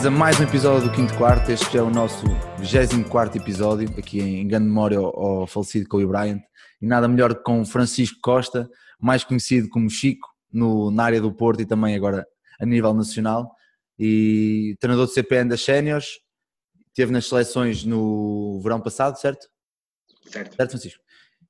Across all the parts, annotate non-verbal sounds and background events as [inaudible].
Bem-vindos a mais um episódio do Quinto Quarto. Este é o nosso 24 episódio, aqui em grande memória ao, ao falecido Kobe Bryant. E nada melhor que com Francisco Costa, mais conhecido como Chico, no, na área do Porto e também agora a nível nacional. E treinador do CPN das Séniores, teve nas seleções no verão passado, certo? Certo. Certo, Francisco?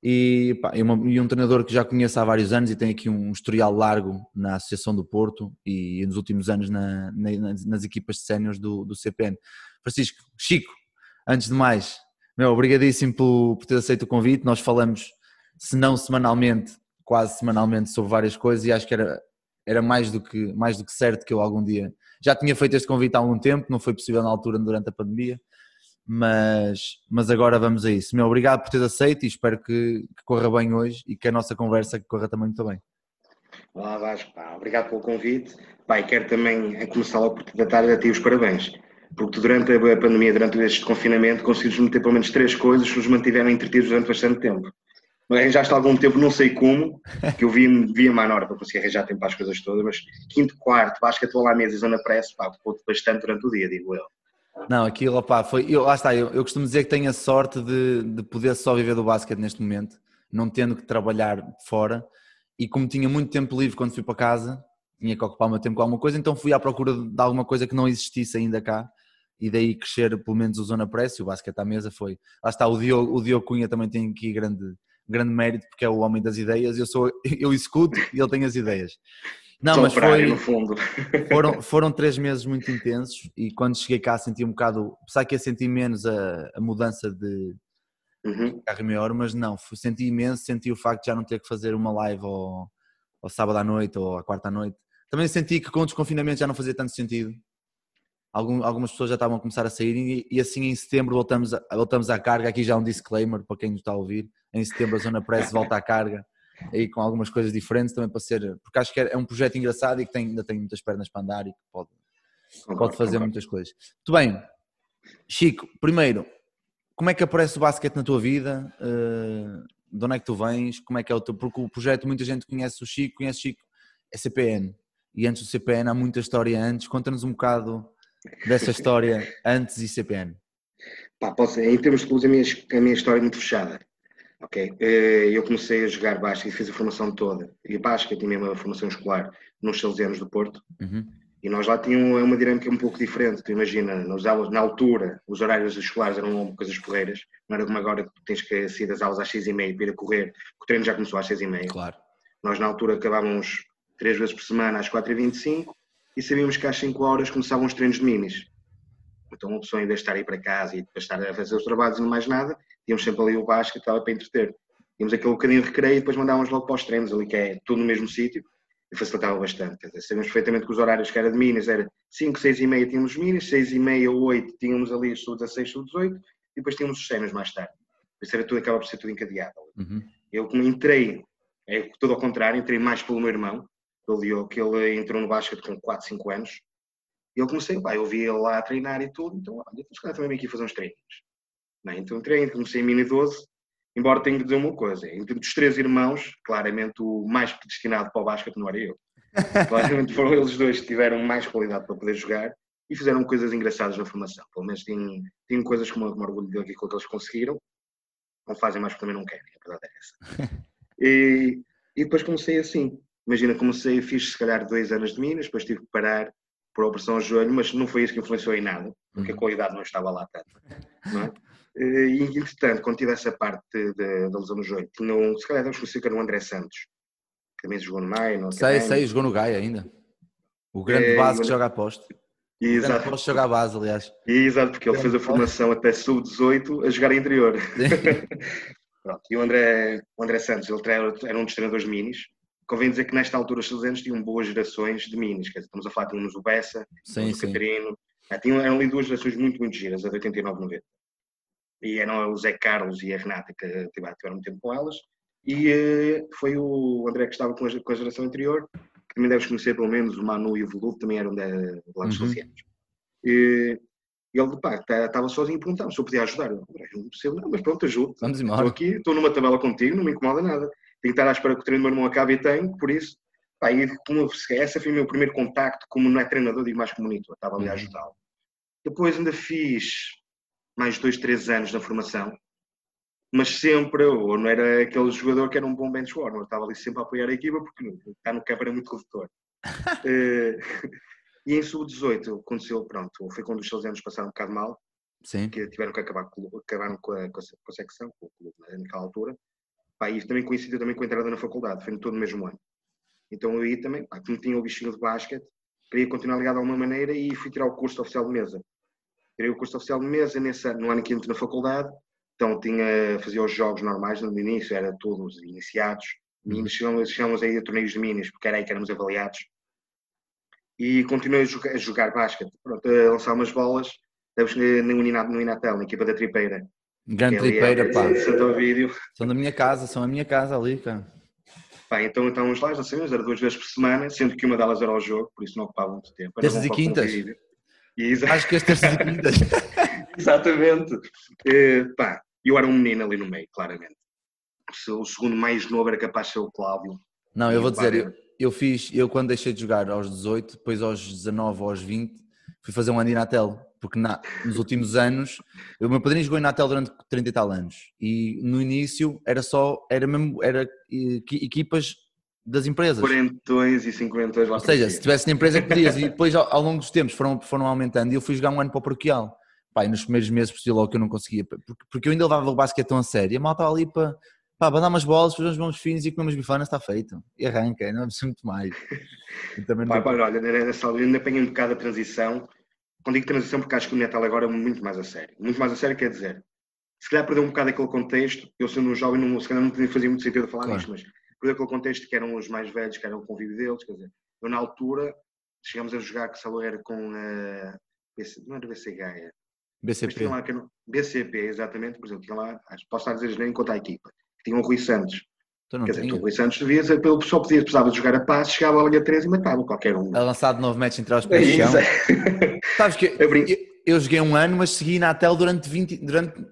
E, pá, e, uma- e um treinador que já conheço há vários anos e tem aqui um historial largo na Associação do Porto e nos últimos anos na- na- nas, equipas de séniores do, do CPN. Francisco, Chico, antes de mais, meu, obrigadíssimo por, por ter aceito o convite. Nós falamos, se não semanalmente, quase semanalmente, sobre várias coisas e acho que era, era mais, do que, mais do que certo que eu algum dia. Já tinha feito este convite há algum tempo, não foi possível na altura durante a pandemia, mas, mas agora vamos a isso. Meu, obrigado por teres aceito e espero que, que corra bem hoje e que a nossa conversa corra também muito bem. Olá Vasco, pá, obrigado pelo convite. E quero também começar logo por te dar a ti os parabéns. Porque durante a pandemia, durante este confinamento, conseguimos meter pelo menos três coisas que nos mantiveram entretidos durante bastante tempo. Arranjaste algum tempo, não sei como, [laughs] que eu via, via má hora para conseguir arranjar tempo para as coisas todas, mas quinto, quarto, basquete lá à mesa e zona press, pá, ocupou-te bastante durante o dia, digo eu. Não, aquilo, opá, foi. Eu, lá está, eu, eu costumo dizer que tenho a sorte de, de poder só viver do basquete neste momento, não tendo que trabalhar fora. E como tinha muito tempo livre quando fui para casa, tinha que ocupar o meu tempo com alguma coisa, então fui à procura de alguma coisa que não existisse ainda cá. E daí crescer pelo menos o Zona Press e o basquete à mesa foi. Lá está, o Diogo, o Diogo Cunha também tem aqui grande, grande mérito, porque é o homem das ideias. Eu, sou, [laughs] eu executo e ele tem as ideias. Não, mas foi, no fundo. [laughs] foram, foram três meses muito intensos e quando cheguei cá senti um bocado, apesar que eu senti menos a, a mudança de Uhum. carro hora, mas não, senti imenso, senti o facto de já não ter que fazer uma live ao, ao sábado à noite ou à quarta à noite. Também senti que com o desconfinamento já não fazia tanto sentido. Algum- algumas pessoas já estavam a começar a sair e, e assim em setembro voltamos, a, voltamos à carga. Aqui já um disclaimer para quem nos está a ouvir. Em setembro a Zona Press volta à carga aí com algumas coisas diferentes também para ser, porque acho que é é um projeto engraçado e que tem, ainda tem muitas pernas para andar e que pode, Concordo, pode fazer concordo. muitas coisas. Muito bem, Chico, primeiro, como é que aparece o basquete na tua vida? Eh, de onde é que tu vens? Como é que é o teu. Porque o projeto, muita gente conhece o Chico, conhece o Chico, é CPN. E antes do CPN há muita história antes. Conta-nos um bocado dessa história antes e CPN. Pá, posso, em termos de clubes, a minha, a minha história é muito fechada. Ok? Eh, Eu comecei a jogar basquete e fiz a formação toda. E basquete e mesmo a formação escolar nos Salesianos do Porto. Uhum. E nós lá tínhamos uma dinâmica um pouco diferente. Tu imagina, nas aulas, na altura, os horários escolares eram coisas porreiras. Não era como agora que tu tens que sair das aulas às seis e meia para ir a correr. O treino já começou às seis e meia. Claro. Nós na altura acabávamos três vezes por semana às 4h25 e sabíamos que às 5 horas começavam os treinos de minis. Então uma pessoa, em vez de estar aí para casa e depois estar a fazer os trabalhos e não mais nada, tínhamos sempre ali o basquete e estava para entreter. Tínhamos aquele bocadinho de recreio e depois mandávamos logo para os treinos ali, que é tudo no mesmo sítio, e facilitava bastante. Quer dizer, sabíamos perfeitamente que os horários que era de minis era 5, 6 e meia tínhamos os minis, 6 e meia, 8 tínhamos ali os sub-16, sub-18 e depois tínhamos os sénios mais tarde. Isso era tudo, acaba por ser tudo encadeado. Uhum. Eu como entrei, é tudo ao contrário, entrei mais pelo meu irmão, pelo Diogo, que ele entrou no basquete com 4, 5 anos. E eu comecei, pá, eu vi ele lá a treinar e tudo, então, olha, então se calhar também aqui fazer uns treinos. Não, é? então entrei, comecei em mini 12, embora tenha que dizer uma coisa, entre os três irmãos, claramente o mais predestinado para o basquete não era eu. [laughs] Claramente foram eles dois que tiveram mais qualidade para poder jogar e fizeram coisas engraçadas na formação. Pelo menos tinham, tinham coisas como eu me orgulho daquilo que eles conseguiram. Não fazem mais porque também não querem, a verdade é essa. [laughs] E, e depois comecei assim. Imagina, comecei, fiz se calhar dois anos de Minas, depois tive que parar por operação ao joelho, mas não foi isso que influenciou em nada, porque a qualidade não estava lá tanto. [laughs] Não é? E, entretanto, quando tive essa parte da lesão no joelho, um, se calhar devemos conhecer que era o André Santos, que também jogou no Maio, Sei, Académico. sei, jogou no Gaia ainda. O grande É, base que joga a posto. Grande Exato, poste joga a base, aliás. exato, porque ele fez a formação até sub-18 a jogar interior. [laughs] Pronto, e o André, o André Santos, ele era, um dos treinadores minis. Convém dizer que nesta altura os salesianos tinham boas gerações de minis. Quer dizer, estamos a falar, tínhamos o Bessa, Sim, tínhamos o sim. Catarino. Ah, tinham, eram ali duas gerações muito, muito giras, a de 89 90. E eram o Zé Carlos e a Renata que tiveram, tiveram muito tempo com elas. E eh, foi o André que estava com a, com a geração anterior, que também deves conhecer pelo menos o Manu e o Veludo, também eram da, de lá dos Uhum. salesianos. E, e ele, pá, estava sozinho e perguntava se eu podia ajudar. Eu, André, não percebo, não, mas pronto, ajudo. Vamos Estou embora. aqui, estou numa tabela contigo, não me incomoda nada. Tenho que estar à espera que o treino do meu irmão acabe e tenho, por isso, pá, e como, essa foi o meu primeiro contacto, como não é treinador, digo mais como monitor, estava ali a Uhum. ajudá-lo. Depois ainda fiz mais dois, três anos na formação, mas sempre, ou não era aquele jogador que era um bom bench warmer, estava ali sempre a apoiar a equipa porque está no campo era muito redutor. uh, [laughs] [laughs] e em sub-18 aconteceu, pronto, foi quando os seus anos passaram um bocado mal, Sim. que tiveram que acabar acabaram com a, com a, com a secção, com o clube né, naquela altura. Pá, e também coincidiu também com a entrada na faculdade, foi no todo o mesmo ano. Então eu aí também, pá, como tinha o bichinho de basquete, queria continuar ligado de alguma maneira e fui tirar o curso oficial de mesa. Tirei o curso oficial de mesa nesse, no ano quinto na faculdade, então tinha, fazia os jogos normais, no início era todos iniciados, uhum. chegamos, chegamos aí a torneios de minis, porque era aí que éramos avaliados. E continuei a jogar, a jogar basquete, pronto, a lançar umas bolas, estamos no Inatel, na equipa da Tripeira. Grande Tripeira, é, pá. Vídeo. São da minha casa, são a minha casa ali, cara. Pá, então estávamos lá, já sabemos, era duas vezes por semana, sendo que uma delas era ao jogo, por isso não ocupava muito tempo. Terças e quintas? E, Acho que as terças e quintas. [laughs] Exatamente. E, pá, eu era um menino ali no meio, claramente. O segundo mais novo era capaz de ser o Cláudio. Não, eu vou dizer, eu, eu, fiz, eu quando deixei de jogar aos 18, depois aos 19, aos 20, fui fazer um ano porque na, nos últimos anos, o meu padrinho jogou em Natel durante 30 e tal anos, e no início era só, era mesmo, era equipas das empresas. Quarentões e cinquentões lá Ou seja, se tivesse na empresa que podias, e depois ao, ao longo dos tempos foram, foram aumentando, e eu fui jogar um ano para o paroquial. E nos primeiros meses percebi logo que eu não conseguia, porque, porque eu ainda levava o basquete tão a sério, a malta ali para, pá, para dar umas bolas, fazer uns bons fins e comer umas bifanas, está feito. E arranca, não é muito mais. [laughs] E também pá, pá, olha, nessa altura ainda apanhei um bocado a transição, quando digo transição porque acho que o Natal agora é muito mais a sério. Muito mais a sério quer dizer, se calhar perdeu um bocado aquele contexto, eu sendo um jovem, não, se calhar não fazia muito sentido falar claro. nisto, mas perdeu aquele contexto que eram os mais velhos, que eram o convívio deles, quer dizer, eu na altura chegámos a jogar que Salo era com a, não era BC Gaia, BCP. Lá, BCP, exatamente, por exemplo, tinha lá, posso estar a dizer nem contra a equipa, que tinha o Rui Santos. Então Quer dizer, o Rui Santos devia, pelo pessoal podia, precisava de jogar a paz, chegava a linha 3 e matava qualquer um. A lançado novo match entre os pés chão. Sabes que eu, eu, eu, joguei um ano, mas segui na Tel durante 20, durante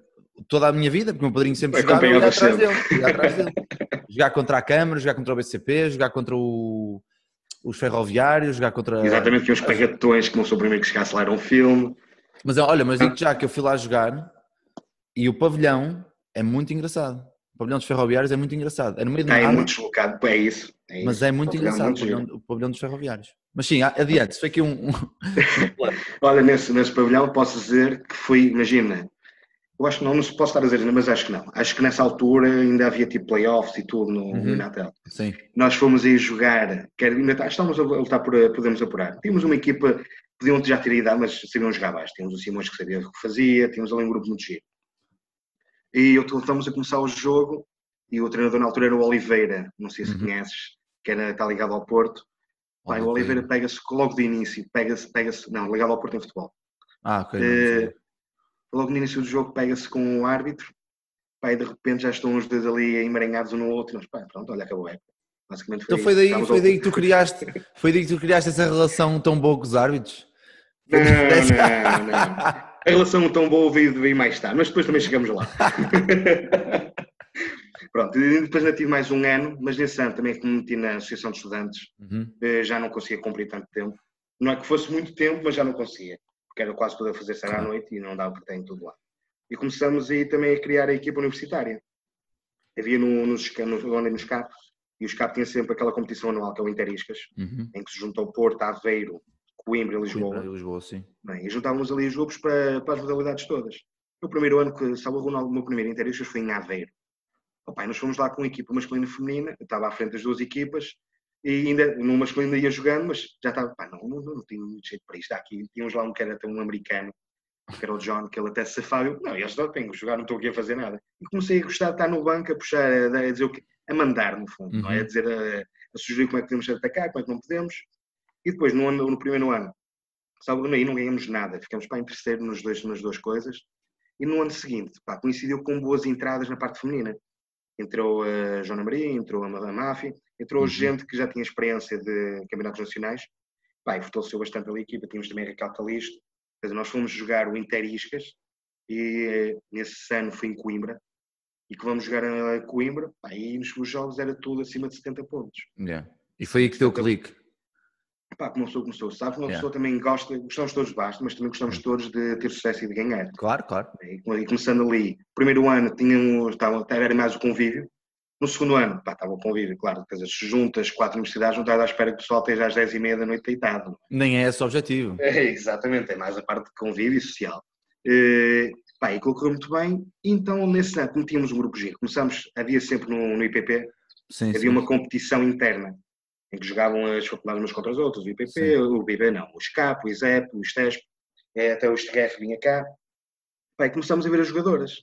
toda a minha vida, porque o meu padrinho sempre jogava e ia atrás dele. Atrás [laughs] dele. jogar contra a Câmara, jogar contra o BCP, jogar contra o, os ferroviários, jogar contra. Exatamente, que uns pagatões que não sou o primeiro que chegasse lá era um filme. Mas olha, mas digo já que eu fui lá jogar e o pavilhão é muito engraçado pavilhão dos ferroviários é muito engraçado. É no meio É muito deslocado, é isso. É mas isso. é muito engraçado muito o, pavilhão, o, pavilhão, dos ferroviários. Mas sim, adiante, foi aqui um. um... [laughs] Olha, nesse, nesse pavilhão posso dizer que foi, imagina, eu acho que não, não se posso estar a dizer, mas acho que não. Acho que nessa altura ainda havia tipo playoffs e tudo no, uhum. Natal. Sim. Nós fomos aí jogar, quer, ainda tá, estávamos a lutar por podemos apurar. Tínhamos uma equipa, podiam já ter ido, mas sabiam jogar baixo. Tínhamos o Simões que sabia o que fazia, tínhamos ali um grupo muito giro. E eu, estamos a começar o jogo e o treinador na altura era o Oliveira, não sei se uhum. conheces, que era, está ligado ao Porto. Pai, o Oliveira pega-se logo de início, pega-se, pega-se, não, ligado ao Porto em futebol. Ah, ok. Uh, logo no início do jogo pega-se com o árbitro, pai, de repente já estão os dois ali emaranhados um no outro, mas pá, pronto, olha, acabou a época. Basicamente foi então foi daí, foi daí que tu criaste, foi daí que tu criaste essa relação tão boa com os árbitros? Não, [laughs] não, não. A relação tão boa veio, veio mais tarde, mas depois também chegamos lá. [laughs] Pronto, depois ainda tive mais um ano, mas nesse ano também como meti na Associação de Estudantes, uhum. Eh, já não conseguia cumprir tanto tempo. Não é que fosse muito tempo, mas já não conseguia, porque era quase poder fazer sair à noite e não dava para ter em tudo lá. E começamos aí também a criar a equipa universitária. Havia no, nos, no, nos CAP, e os CAP tinham sempre aquela competição anual, que é o Interiscas, uhum. em que se juntou Porto, Aveiro, Coimbra e Lisboa. Coimbra e Lisboa, sim. Bem, e juntávamos ali os grupos para, para as modalidades todas. O primeiro ano que, salvo o meu primeiro Interiscas foi em Aveiro. Opa, nós fomos lá com a equipa masculina e feminina, estava à frente das duas equipas, e ainda no masculino ia jogando, mas já estava, pá, não, não, não tinha muito jeito para isto. Aqui tínhamos lá um que era até um americano, que era o John, que ele até se safava, eu, não, eles não têm que jogar, não estou aqui a fazer nada. E comecei a gostar de estar no banco, a puxar, a, a dizer o quê? A mandar, no fundo, uhum. não é? A uhum. dizer, a, a, sugerir como é que podemos atacar, como é que não podemos. E depois, no, ano, no primeiro ano, sabe, aí não ganhamos nada, ficamos para em terceiro nos dois, nas duas coisas. E no ano seguinte, pá, coincidiu com boas entradas na parte feminina entrou a Joana Maria, entrou a Máfia, entrou uhum. gente que já tinha experiência de campeonatos nacionais, pá, e fortaleceu bastante ali a equipa, tínhamos também a Raquel Calisto, nós fomos jogar o Interiscas, e nesse ano fui em Coimbra, e que vamos jogar a Coimbra, pá, e nos jogos era tudo acima de 70 pontos. Yeah. E foi aí que deu o clique? Pá, como uma pessoa começou, sabes? Uma yeah. pessoa também gosta, gostamos todos de baixo, mas também gostamos hum. todos de ter sucesso e de ganhar. Claro, claro. E, e começando ali, primeiro ano tínhamos, estava, era mais o convívio, no segundo ano, pá, estava o convívio, claro, quer dizer, se juntas quatro universidades, não estás à espera que o pessoal esteja às dez e meia da noite deitado. Nem é esse o objetivo. É, exatamente, é mais a parte de convívio social. Uh, pá, e correu muito bem, então nesse ano, como tínhamos um grupo G, começamos, havia sempre no, no IPP, sim, havia sim. uma competição interna, em que jogavam as faculdades umas contra as outras, o IPP, sim. o IPP não, o SCAP, o ISEP, o ISTESP, é, até o STRF vinha cá, pá, e começámos a ver as jogadoras.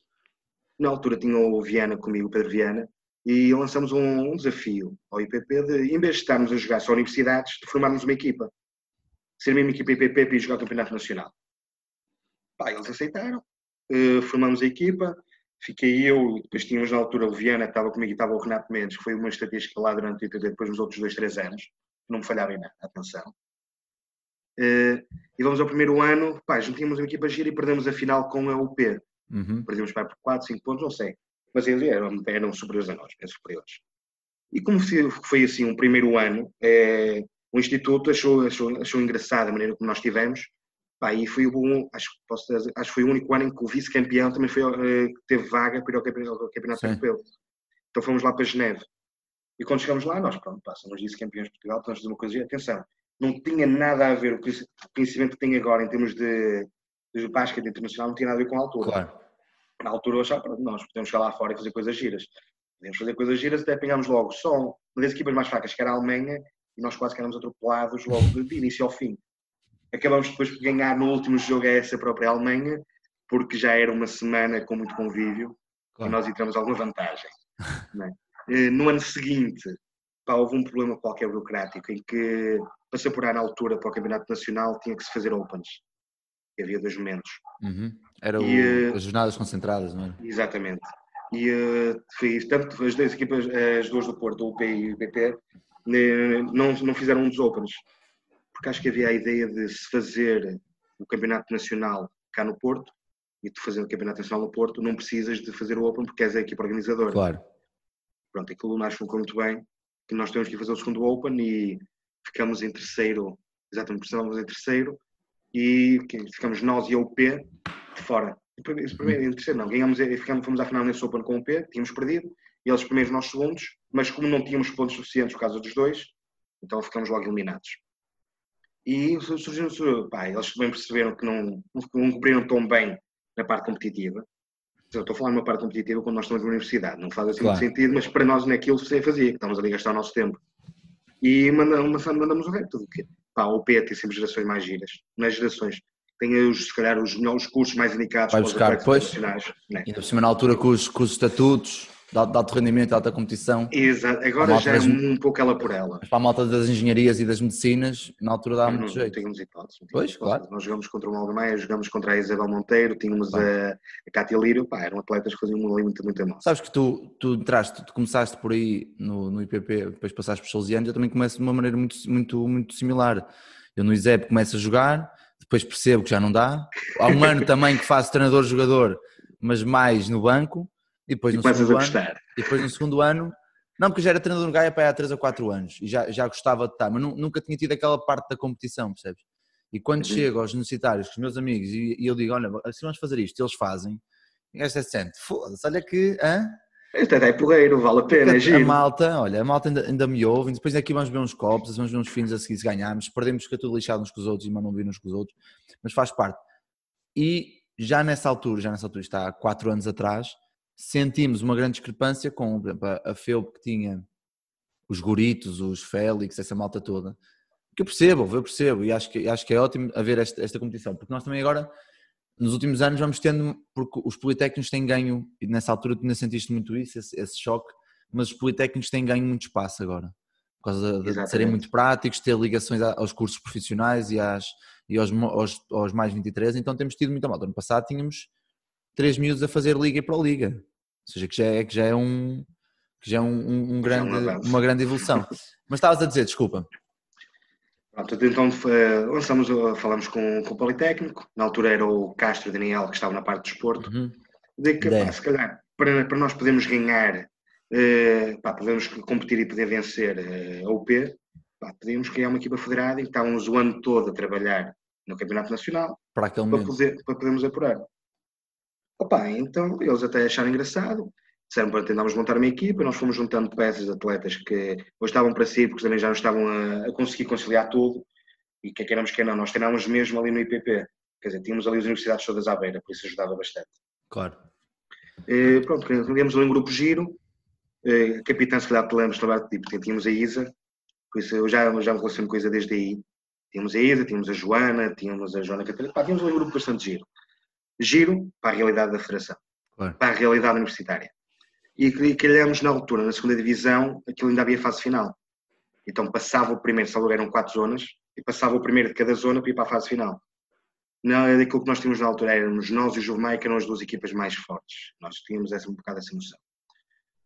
Na altura tinha o Viana comigo, o Pedro Viana, e lançamos um, um, desafio ao IPP de, em vez de estarmos a jogar só universidades, de formarmos uma equipa. Ser mesmo equipa IPP e jogar o Campeonato Nacional. Pá, eles aceitaram, uh, formamos a equipa, fiquei eu, depois tínhamos na altura o Viana, que estava comigo, e estava o Renato Mendes, que foi uma estatística lá durante o depois nos outros dois, três anos, não me falhava em nada, atenção. Uh, e vamos ao primeiro ano, pá, juntíamos uma equipa gira e perdemos a final com a UP. Uhum. Perdemos por 4, 5 pontos, não sei mas eles eram, eram superiores a nós, bem superiores. E como foi assim um primeiro ano, é, o Instituto achou, achou, achou engraçada a maneira como nós tivemos, pá, e foi o, acho, posso dizer, acho que foi o único ano em que o vice-campeão também foi, uh, teve vaga para ir ao campeonato, campeonato europeu. Então fomos lá para Geneve. E quando chegamos lá, nós, pronto, pá, somos vice-campeões de Portugal, estamos a fazer uma coisa, atenção, não tinha nada a ver, o conhecimento que tem agora em termos de, de basquete internacional não tinha nada a ver com a altura. Claro na altura eu achava que nós podemos chegar lá fora e fazer coisas giras. Podemos fazer coisas giras até apanhámos logo só uma das equipas mais fracas, que era a Alemanha, e nós quase que éramos atropelados logo de início ao fim. Acabamos depois por ganhar no último jogo a essa própria Alemanha, porque já era uma semana com muito convívio claro. e nós entramos alguma vantagem. É? No ano seguinte, pá, houve um problema qualquer burocrático em que, para se apurar na altura para o Campeonato Nacional, tinha que se fazer Opens. Havia dois momentos. Uhum. Era e, o, eh, as jornadas concentradas, não é? Exatamente. E uh, fez, tanto as duas equipas, as duas do Porto, o UP e o BP, não, não fizeram um dos Opens. Porque acho que havia a ideia de se fazer o Campeonato Nacional cá no Porto e tu fazendo o Campeonato Nacional no Porto, não precisas de fazer o Open porque és a equipa organizadora. Claro. Pronto, aquilo que ficou muito bem, que nós temos que fazer o segundo Open e ficamos em terceiro, exatamente, precisávamos em terceiro e ficamos nós e a UP de fora. Primeiro, em terceiro não, ganhamos, ficamos, fomos à final nesse Open com o UP, tínhamos perdido, e eles primeiros nós segundos, mas como não tínhamos pontos suficientes por causa dos dois, então ficamos logo eliminados. E surgiu, pá, eles bem perceberam que não, não cumpriram tão bem na parte competitiva. Eu estou a falar numa parte competitiva quando nós estamos na universidade, não faz assim claro. muito sentido, mas para nós naquilo se fazia, que estamos ali a gastar o nosso tempo. E mandamos, mandamos o resto, pá, o P tem sempre gerações mais giras, nas gerações tem os, se calhar os melhores cursos mais indicados Vai buscar depois, né? ainda por cima na altura com os, com os estatutos de alto rendimento, de alta competição. Exato, agora já é das, um pouco ela por ela. Para a malta das engenharias e das medicinas, na altura dá muito não, jeito. Não tínhamos hipótese. Não pois, claro. Nós jogamos contra o Malgameia, jogamos contra a Isabel Monteiro, tínhamos a, a Cátia Lírio, pá, eram atletas que faziam ali muito, muito mal. Sabes que tu, tu entraste, tu começaste por aí no, no IPP, depois passaste por Salesianos, eu também começo de uma maneira muito, muito, muito similar. Eu no ISEP começo a jogar, depois percebo que já não dá. Há um ano [laughs] também que faço treinador-jogador, mas mais no banco. E depois e no segundo ano, e depois no segundo ano, não, porque já era treinador no Gaia para há 3 ou 4 anos e já, já gostava de estar, mas nunca tinha tido aquela parte da competição, percebes? E quando chego aos universitários com os meus amigos e, e eu digo, olha, se vamos fazer isto, eles fazem, e esta é sente, foda-se, olha que, hã? Este é porreiro, vale a pena, é A malta, olha, a malta ainda, ainda me ouve, depois aqui vamos ver uns copos, vamos ver uns fins a seguir se ganharmos, perdemos fica tudo lixado uns com os outros e mandam vir uns com os outros, mas faz parte. E já nessa altura, já nessa altura, está há 4 anos atrás, sentimos uma grande discrepância com, por exemplo, a FEUP que tinha os Goritos, os Félix, essa malta toda, que eu percebo, eu percebo, e acho que, acho que é ótimo haver esta, esta competição, porque nós também agora nos últimos anos vamos tendo, porque os politécnicos têm ganho, e nessa altura tu ainda sentiste muito isso, esse, esse, choque, mas os politécnicos têm ganho muito espaço agora, por causa de, de serem muito práticos, ter ligações aos cursos profissionais e, às, e aos, aos, aos mais 23, então temos tido muita malta. Ano passado tínhamos três miúdos a fazer liga e para liga, ou seja, que já é, que já é um, que já é um, um, um grande, uma grande evolução. Mas estavas a dizer, desculpa. Pronto, então lançamos, falamos com, com o Politécnico, na altura era o Castro Daniel que estava na parte do esporte, uhum. de que pá, se calhar para, para nós podermos ganhar, uh, pá, podemos competir e poder vencer uh, a UP, pá, podíamos criar uma equipa federada e estávamos o ano todo a trabalhar no Campeonato Nacional para, para, poder, para podermos apurar. Opa, então eles até acharam engraçado, disseram para tentarmos montar uma equipa, nós fomos juntando peças de atletas que ou estavam para si, porque também já não estavam a, a conseguir conciliar tudo, e que queremos que não, nós treinámos mesmo ali no IPP, quer dizer, tínhamos ali as universidades todas à beira, por isso ajudava bastante. Claro. E, pronto, criamos ali um grupo giro, e, capitã, se calhar te lembras, tipo, tínhamos a Isa, por isso eu já, já me relaciono com a Isa desde aí, tínhamos a Isa, tínhamos a Joana, tínhamos a Joana Catarina, pá, tínhamos ali um grupo bastante giro. Giro para a realidade da federação, claro. para a realidade universitária e calhamos na altura, na segunda divisão, aquilo ainda havia fase final. Então passava o primeiro, salvo eram quatro zonas, e passava o primeiro de cada zona para ir para a fase final. Não, daquilo que nós tínhamos na altura, éramos nós e o Juvemai, que eram as duas equipas mais fortes. Nós tínhamos essa, um bocado essa noção.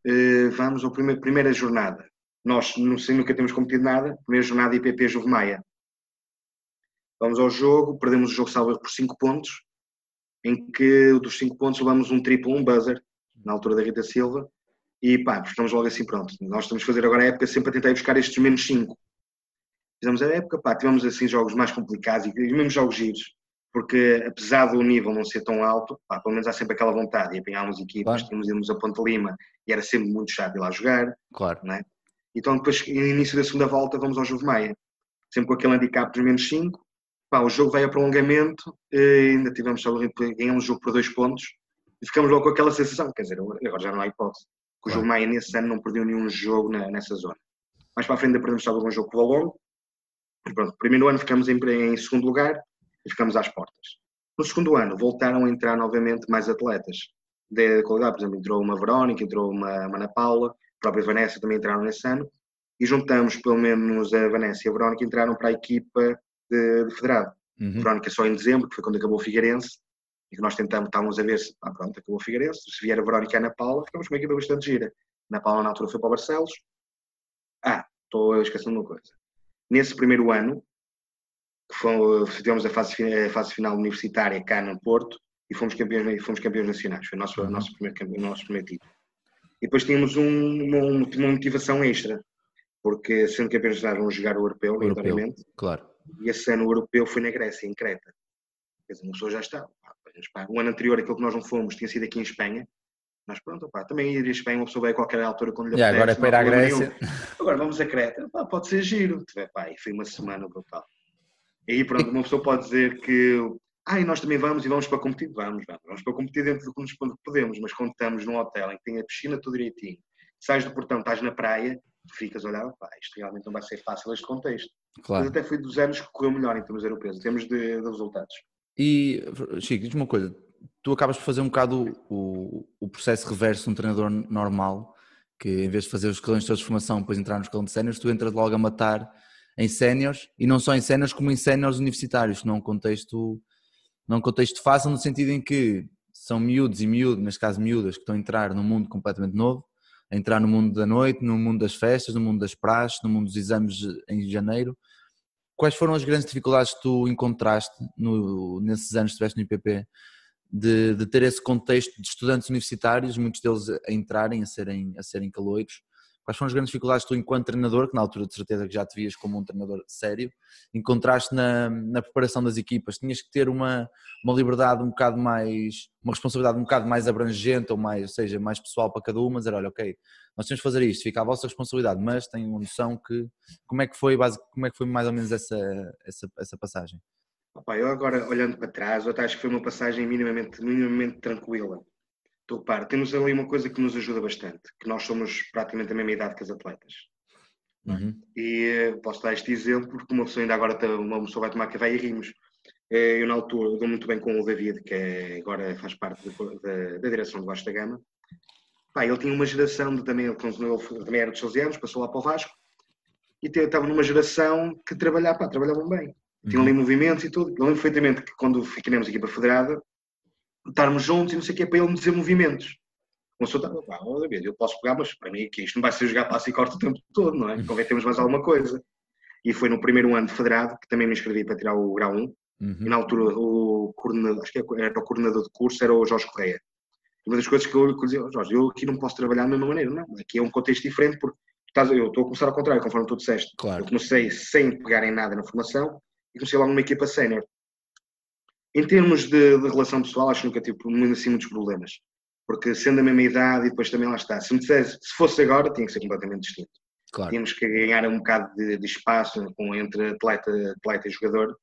Uh, vamos à primeira, primeira jornada. Nós não sei, nunca temos competido nada. Primeira jornada IPP Juvemaia. Vamos ao jogo, perdemos o jogo salvo por 5 pontos, em que dos 5 pontos levamos um triplo, um buzzer, na altura da Rita Silva, e pá, estamos logo assim, pronto. Nós estamos a fazer agora a época sempre a tentar buscar estes menos 5. Fizemos a época, pá, tivemos assim jogos mais complicados e mesmo jogos giros, porque apesar do nível não ser tão alto, pá, pelo menos há sempre aquela vontade e apanhámos equipas, claro. tínhamos irmos a Ponte Lima e era sempre muito chato ir lá jogar. Claro. Né? Então depois, no início da segunda volta, vamos ao Juve Maia, sempre com aquele handicap dos menos 5. Pá, o jogo veio a prolongamento, ainda tivemos só, ganhamos o jogo por dois pontos, e ficamos logo com aquela sensação, quer dizer, agora já não há hipótese. O claro. João Maia nesse ano não perdeu nenhum jogo na, nessa zona. Mais para a frente perdemos só um jogo com o Valongo. E pronto, primeiro ano ficamos em, em, segundo lugar e ficamos às portas. No segundo ano voltaram a entrar novamente mais atletas de qualidade, por exemplo, entrou uma Verónica, entrou uma, uma Ana Paula, a própria Vanessa também entraram nesse ano e juntamos pelo menos a Vanessa e a Verónica entraram para a equipa de, de federado. Uhum. Verónica só em dezembro, que foi quando acabou o Figueirense, e que nós tentamos, estávamos a ver se, ah, pronto, acabou o Figueirense, se vier a Verónica e a Ana Paula, ficamos com uma equipa bastante gira. Ana Paula na altura foi para o Barcelos. Ah, estou esquecendo uma coisa. Nesse primeiro ano, que fomos, tivemos a fase, a fase final universitária cá no Porto e fomos campeões, fomos campeões nacionais. Foi o nosso, uhum. nosso, primeiro, nosso primeiro título. E depois tínhamos um, uma, uma, motivação extra, porque sendo campeões nacionais vamos jogar o europeu, obrigatoriamente. Claro. E esse ano o europeu foi na Grécia, em Creta. Quer dizer, uma pessoa já está. O ano anterior, aquilo que nós não fomos, tinha sido aqui em Espanha. Mas pronto, pá, também ir a Espanha, uma pessoa vai a qualquer altura quando lhe yeah, Agora é para ir à Grécia. Nenhum. Agora vamos a Creta, pá, pode ser giro. Pá, e foi uma semana brutal. E aí pronto, uma pessoa pode dizer que ah, e nós também vamos e vamos para competir. Vamos, vamos, vamos para competir dentro do que nos podemos, mas quando estamos num hotel em que tem a piscina tudo direitinho, sais do portão, estás na praia, ficas a olhar, pá, isto realmente não vai ser fácil este contexto. Claro. Mas até foi dos anos que correu melhor em termos europeus, em termos de, de resultados. E, Chico, diz-me uma coisa, tu acabas por fazer um bocado o, o processo reverso de um treinador normal, que em vez de fazer os escalões de formação depois entrar no escalão de séniores, tu entras logo a matar em séniores, e não só em séniores, como em séniores universitários, num contexto, num contexto fácil, no sentido em que são miúdos e miúdos, neste caso miúdas, que estão a entrar num mundo completamente novo, a entrar no mundo da noite, no mundo das festas, no mundo das praxes, no mundo dos exames em janeiro, quais foram as grandes dificuldades que tu encontraste no, nesses anos que estiveste no IPP de, de, ter esse contexto de estudantes universitários, muitos deles a entrarem, a serem, a serem caloiros? Quais foram as grandes dificuldades que tu, enquanto treinador, que na altura de certeza que já te vias como um treinador sério, encontraste na, na preparação das equipas? Tinhas que ter uma, uma liberdade um bocado mais, uma responsabilidade um bocado mais abrangente, ou mais, ou seja, mais pessoal para cada uma, dizer, olha, ok, nós temos que fazer isto, fica à vossa responsabilidade, mas tenho uma noção que como é que foi, como é que foi mais ou menos essa, essa, essa passagem? Opa, eu agora olhando para trás, eu acho que foi uma passagem minimamente, minimamente tranquila. Então, para, temos ali uma coisa que nos ajuda bastante, que nós somos praticamente a mesma idade que as atletas. Uhum. E eh, posso dar este exemplo porque uma pessoa ainda agora uma pessoa vai tomar café e rimos. Eh, eu na altura dou muito bem com o David, que é, agora faz parte da, da direção do Vasco da Gama, Pá, ele tinha uma geração de também, ele, ele também era de 12 anos, passou lá para o Vasco, e estava numa geração que trabalhava, pá, trabalhavam bem. Tinham ali uhum. movimentos e tudo. Eu lembro perfeitamente que quando ficamos aqui para a Federada, estarmos juntos e não sei o que, para ele me dizer movimentos. Uma pessoa estava, pá, olha, eu posso pegar, mas para mim que isto não vai ser jogar passo e corte o tempo todo, não é? Uhum. Convém termos mais alguma coisa. E foi no primeiro ano de Federado que também me inscrevi para tirar o grau 1. Uhum. E na altura o coordenador, acho que era o coordenador de curso, era o Jorge Correia. Uma das coisas que eu, eu dizia, oh, Jorge, eu aqui não posso trabalhar da mesma maneira, não. Aqui é um contexto diferente porque eu estou a começar ao contrário, conforme tu disseste. Claro. Eu comecei sem pegar em nada na formação e comecei logo numa equipa sénior. Em termos de, de, relação pessoal, acho que nunca tive assim, muitos problemas. Porque sendo a mesma idade e depois também lá está. Se, dissesse, se fosse agora, tinha que ser completamente distinto. Claro. Tínhamos que ganhar um bocado de, de espaço entre atleta, atleta e jogador.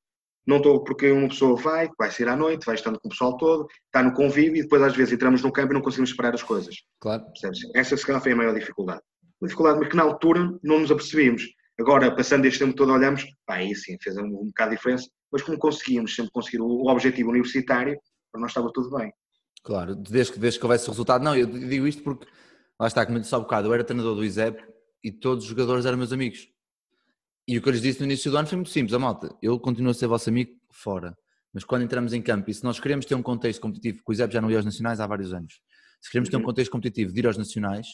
Não estou porque uma pessoa vai, vai sair à noite, vai estando com o pessoal todo, está no convívio e depois às vezes entramos no campo e não conseguimos separar as coisas. Claro. Percebes? Essa se calhar foi a maior dificuldade. A dificuldade, que na altura não nos apercebemos. Agora, passando este tempo todo, olhamos, pá, aí sim, fez um, um bocado de diferença, mas como conseguimos sempre conseguir o, objetivo universitário, para nós estava tudo bem. Claro, desde que, desde que houvesse resultado. Não, eu digo isto porque, lá está, como eu disse há bocado, eu era treinador do ISEP e todos os jogadores eram meus amigos. E o que eu lhes disse no início do ano foi muito simples, a malta, eu continuo a ser vosso amigo fora, mas quando entramos em campo e se nós queremos ter um contexto competitivo, porque o ISEP já não ia aos nacionais há vários anos, se queremos ter um uhum. contexto competitivo de ir aos nacionais,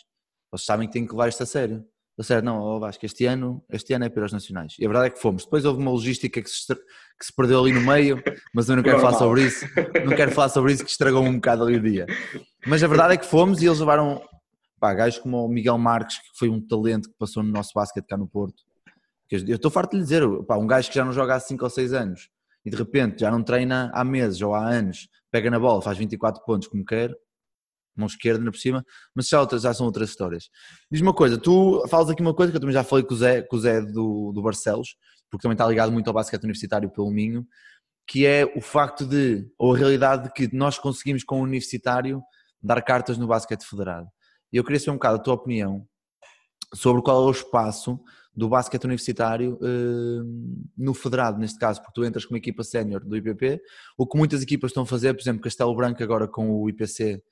vocês sabem que têm que levar isto a sério. Sério, não, oh Vasco, este ano, este ano é para os nacionais. E a verdade é que fomos. Depois houve uma logística que se, que se perdeu ali no meio, mas eu não quero falar sobre isso. Não quero falar sobre isso que estragou um bocado ali o dia. Mas a verdade é que fomos e eles levaram pá, gajos como o Miguel Marques, que foi um talento que passou no nosso basquete cá no Porto. Eu estou farto de lhe dizer, pá, um gajo que já não joga há 5 ou 6 anos e de repente já não treina há meses ou há anos, pega na bola, faz 24 pontos como quer, mão esquerda ainda por cima, mas já, outras, já são outras histórias. Diz uma coisa, tu falas aqui uma coisa que eu também já falei com o Zé, com o Zé do, do Barcelos, porque também está ligado muito ao basquete universitário pelo Minho, que é o facto de, ou a realidade de que nós conseguimos com o universitário dar cartas no basquete federado. E eu queria saber um bocado a tua opinião sobre qual é o espaço do basquete universitário uh, no federado, neste caso, porque tu entras com uma equipa sénior do IPP, o que muitas equipas estão a fazer, por exemplo, Castelo Branco agora com o IPC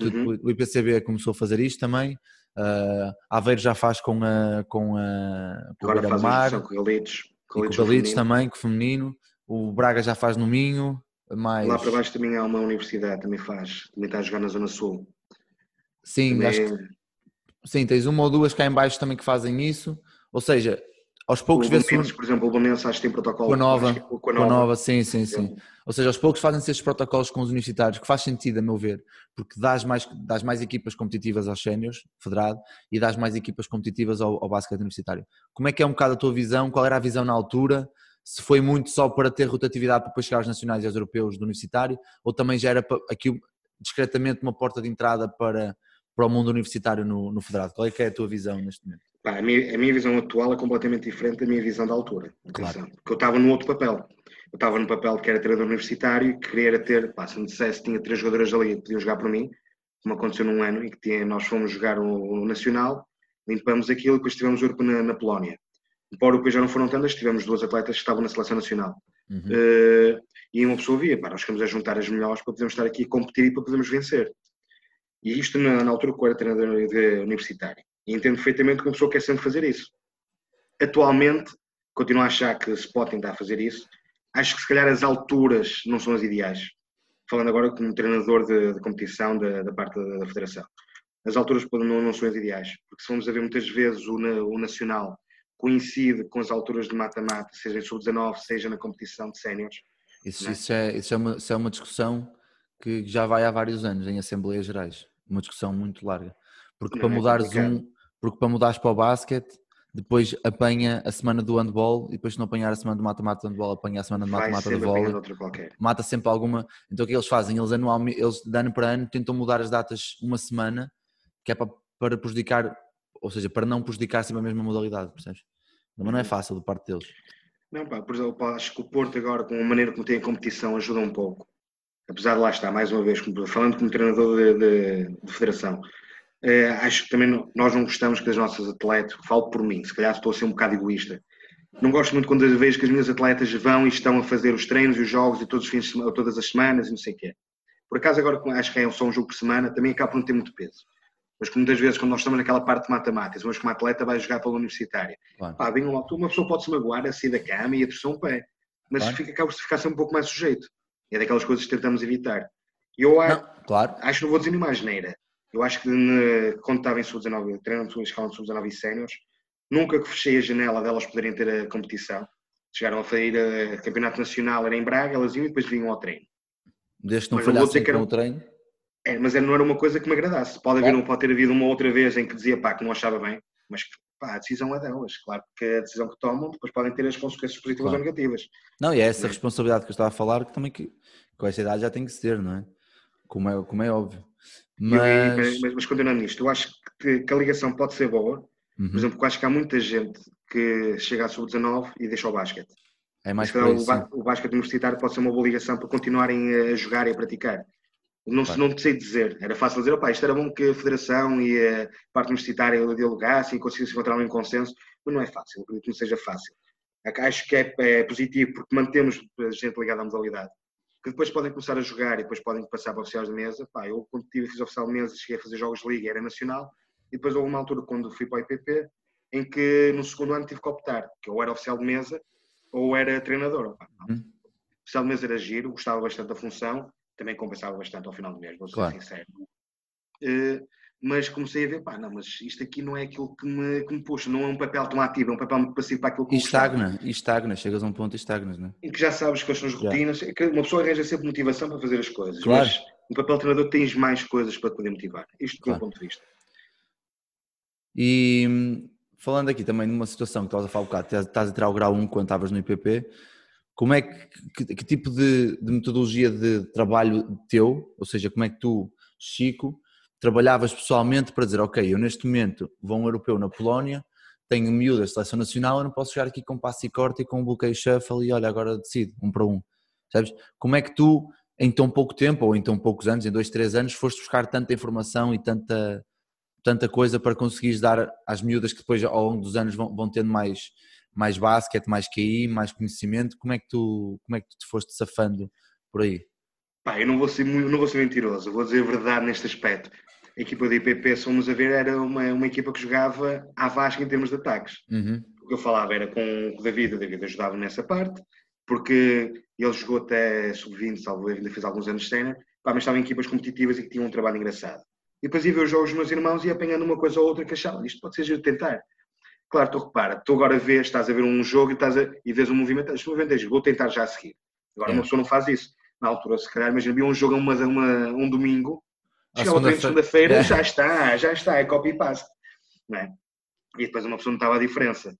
uhum. o IPCB começou a fazer isto também. Uh, Aveiro já faz com a com a com Agora faz Mar, com o Galitos, com o Galitos também, com o feminino. O Braga já faz no Minho. Mais... Lá para baixo também há uma universidade, também faz, também está a jogar na Zona Sul. Sim, também... acho que, sim, tens uma ou duas cá em baixo também que fazem isso. Ou seja, aos poucos vê-se. Por exemplo, o Belenenses acho que tem protocolo. Com a nova, é com a nova, nova sim, sim, sim. Ou seja, aos poucos fazem-se estes protocolos com os universitários, que faz sentido, a meu ver, porque dás mais, dás mais equipas competitivas aos séniores, federado, e dás mais equipas competitivas ao, ao basquete universitário. Como é que é um bocado a tua visão? Qual era a visão na altura? Se foi muito só para ter rotatividade para depois chegar aos nacionais e aos europeus do universitário, ou também já era aqui discretamente uma porta de entrada para, para o mundo universitário no, no federado? Qual é que é a tua visão neste momento? Pá, a, minha, a, minha, visão atual é completamente diferente da minha visão da altura. Claro. Porque eu estava num outro papel. Eu estava no papel que era treinador universitário, que queria ter, pá, se me dissesse tinha três jogadoras ali que podiam jogar para mim, como aconteceu num ano, em que tinha, nós fomos jogar o, o Nacional, limpamos aquilo e depois tivemos o Europeu na, na Polónia. Para o Europeu já não foram tantas, tivemos duas atletas que estavam na seleção nacional. Uhum. Uh, e uma pessoa via, pá, nós queremos a juntar as melhores para podermos estar aqui a competir e para podermos vencer. E isto na, na altura que eu era treinador universitário. E entendo perfeitamente que uma pessoa quer sempre fazer isso. Atualmente, continuo a achar que se pode tentar fazer isso. Acho que se calhar as alturas não são as ideais. Falando agora como treinador de, de competição da, da, parte da, da, federação. As alturas não, não, são as ideais, porque se vamos a ver muitas vezes o, o nacional coincide com as alturas de mata-mata, seja em sub-19, seja na competição de séniores. Isso, é? isso, é, isso, é uma, isso é uma discussão que já vai há vários anos em Assembleias Gerais. Uma discussão muito larga. Porque para é mudares um, porque para mudares para o basquete, depois apanha a semana do handball e depois se não apanhar a semana do mata-mata do handball, apanha a semana do mata-mata do vôlei. Mata sempre alguma. Então o que é eles fazem? Eles anualmente, eles de ano para ano tentam mudar as datas uma semana, que é para, para prejudicar, ou seja, para não prejudicar sempre a mesma modalidade, percebes? Mas não é uhum. fácil de parte deles. Não, pá, por exemplo, acho que o Porto agora, com a maneira como tem a competição, ajuda um pouco. Apesar de lá estar, mais uma vez, falando como treinador de, de, de federação, Uh, acho que também não, nós não gostamos que as nossas atletas, falo por mim, se calhar estou a ser um bocado egoísta, não gosto muito quando vejo que as minhas atletas vão e estão a fazer os treinos e os jogos e todos os fins semana, todas as semanas e não sei o quê. Por acaso agora acho que é só um jogo por semana, também acaba por não ter muito peso. Mas que muitas vezes quando nós estamos naquela parte de matemática, mas que uma atleta vai jogar pela universitária, claro. pá, bem uma pessoa pode se magoar, a sair da cama e a torcer um pé, mas claro. fica, acaba por ficar sempre um pouco mais sujeito. É daquelas coisas que tentamos evitar. E eu não, claro. acho que não vou dizer nenhuma geneira. Eu acho que quando estava em sub-19, treinando em escala de sub-19 e séniores, nunca que fechei a janela delas poderem ter a competição. Chegaram a fazer a campeonato nacional, era em Braga, elas iam e depois vinham ao treino. Desde que não falhassem era... o treino? É, mas não era uma coisa que me agradasse. Pode, haver, é. pode ter havido uma outra vez em que dizia pá, que não achava bem, mas pá, a decisão é delas. Claro que a decisão que tomam depois podem ter as consequências positivas claro. ou negativas. Não, e é essa responsabilidade que eu estava a falar que também que, com essa idade já tem que ser, não é? Como é, como é óbvio. Mas... mas, mas continuando nisto, eu acho que, que, a ligação pode ser boa. Uhum. Por exemplo, eu acho que há muita gente que chega a sub-19 e deixa o basquete. É mais que o, o basquete universitário pode ser uma boa ligação para continuarem a jogar e a praticar. Não, não sei dizer, era fácil dizer, opa, isto era bom que a Federação e a parte universitária dialogassem e conseguissem encontrar um consenso, mas não é fácil, acredito que não seja fácil. Acho que é, é, positivo porque mantemos a gente ligada à modalidade, que depois podem começar a jogar e depois podem passar para oficiais de mesa. Pá, eu, quando tive, fiz oficial de mesa, cheguei a fazer jogos de liga, era nacional, e depois houve uma altura, quando fui para o IPP, em que no segundo ano tive que optar, que eu era oficial de mesa ou era treinador. Pá, hum. Oficial de mesa era giro, gostava bastante da função, também compensava bastante ao final do mês, vou ser claro. sincero. Uh, mas comecei a ver, pá, não, mas isto aqui não é aquilo que me, que me puxa, não é um papel tão ativo, é um papel muito passivo para aquilo que E estagna, e estagna, chegas a um ponto e estagnas, não é? Em que já sabes quais são as rotinas, é que uma pessoa arranja sempre motivação para fazer as coisas, claro. mas no papel de treinador tens mais coisas para te poder motivar, isto do claro. meu ponto de vista. E falando aqui também numa situação que estavas a falar um bocado, estás a tirar o grau 1 quando estavas no IPP, como é que, que, que tipo de, de, metodologia de trabalho teu, ou seja, como é que tu, Chico, trabalhavas pessoalmente para dizer, ok, eu neste momento vou um europeu na Polónia, tenho miúdo da seleção nacional, eu não posso chegar aqui com passe e corte e com um bloqueio shuffle e olha, agora decido, um para um. Sabes? Como é que tu, em tão pouco tempo, ou em tão poucos anos, em dois, três anos, foste buscar tanta informação e tanta, tanta coisa para conseguires dar às miúdas que depois ao longo dos anos vão, vão tendo mais mais basquete, mais QI, mais conhecimento, como é que tu, como é que tu te foste safando por aí? Pá, eu não vou ser, não vou ser mentiroso, vou dizer a verdade neste aspecto. A equipa da IPP, se fomos a ver, era uma, uma equipa que jogava à Vasca em termos de ataques. Uhum. O que eu falava era com o David, o David ajudava nessa parte, porque ele jogou até sub-20, salvo ainda fez alguns anos de cena, mas estavam em equipas competitivas e que tinham um trabalho engraçado. E depois ia ver os jogos dos meus irmãos e ia apanhando uma coisa ou outra que achava, isto pode ser de tentar. Claro, tu repara, tu agora vês, estás a ver um jogo e, estás a, e vês um movimento, este movimento é vou tentar já a seguir. Agora é. uma pessoa não faz isso. Na altura, se calhar, imagina, havia um jogo uma, uma, um domingo, chegava segunda segunda-feira, é. já está, já está, é copy e paste. Não é? E depois uma pessoa não estava a diferença.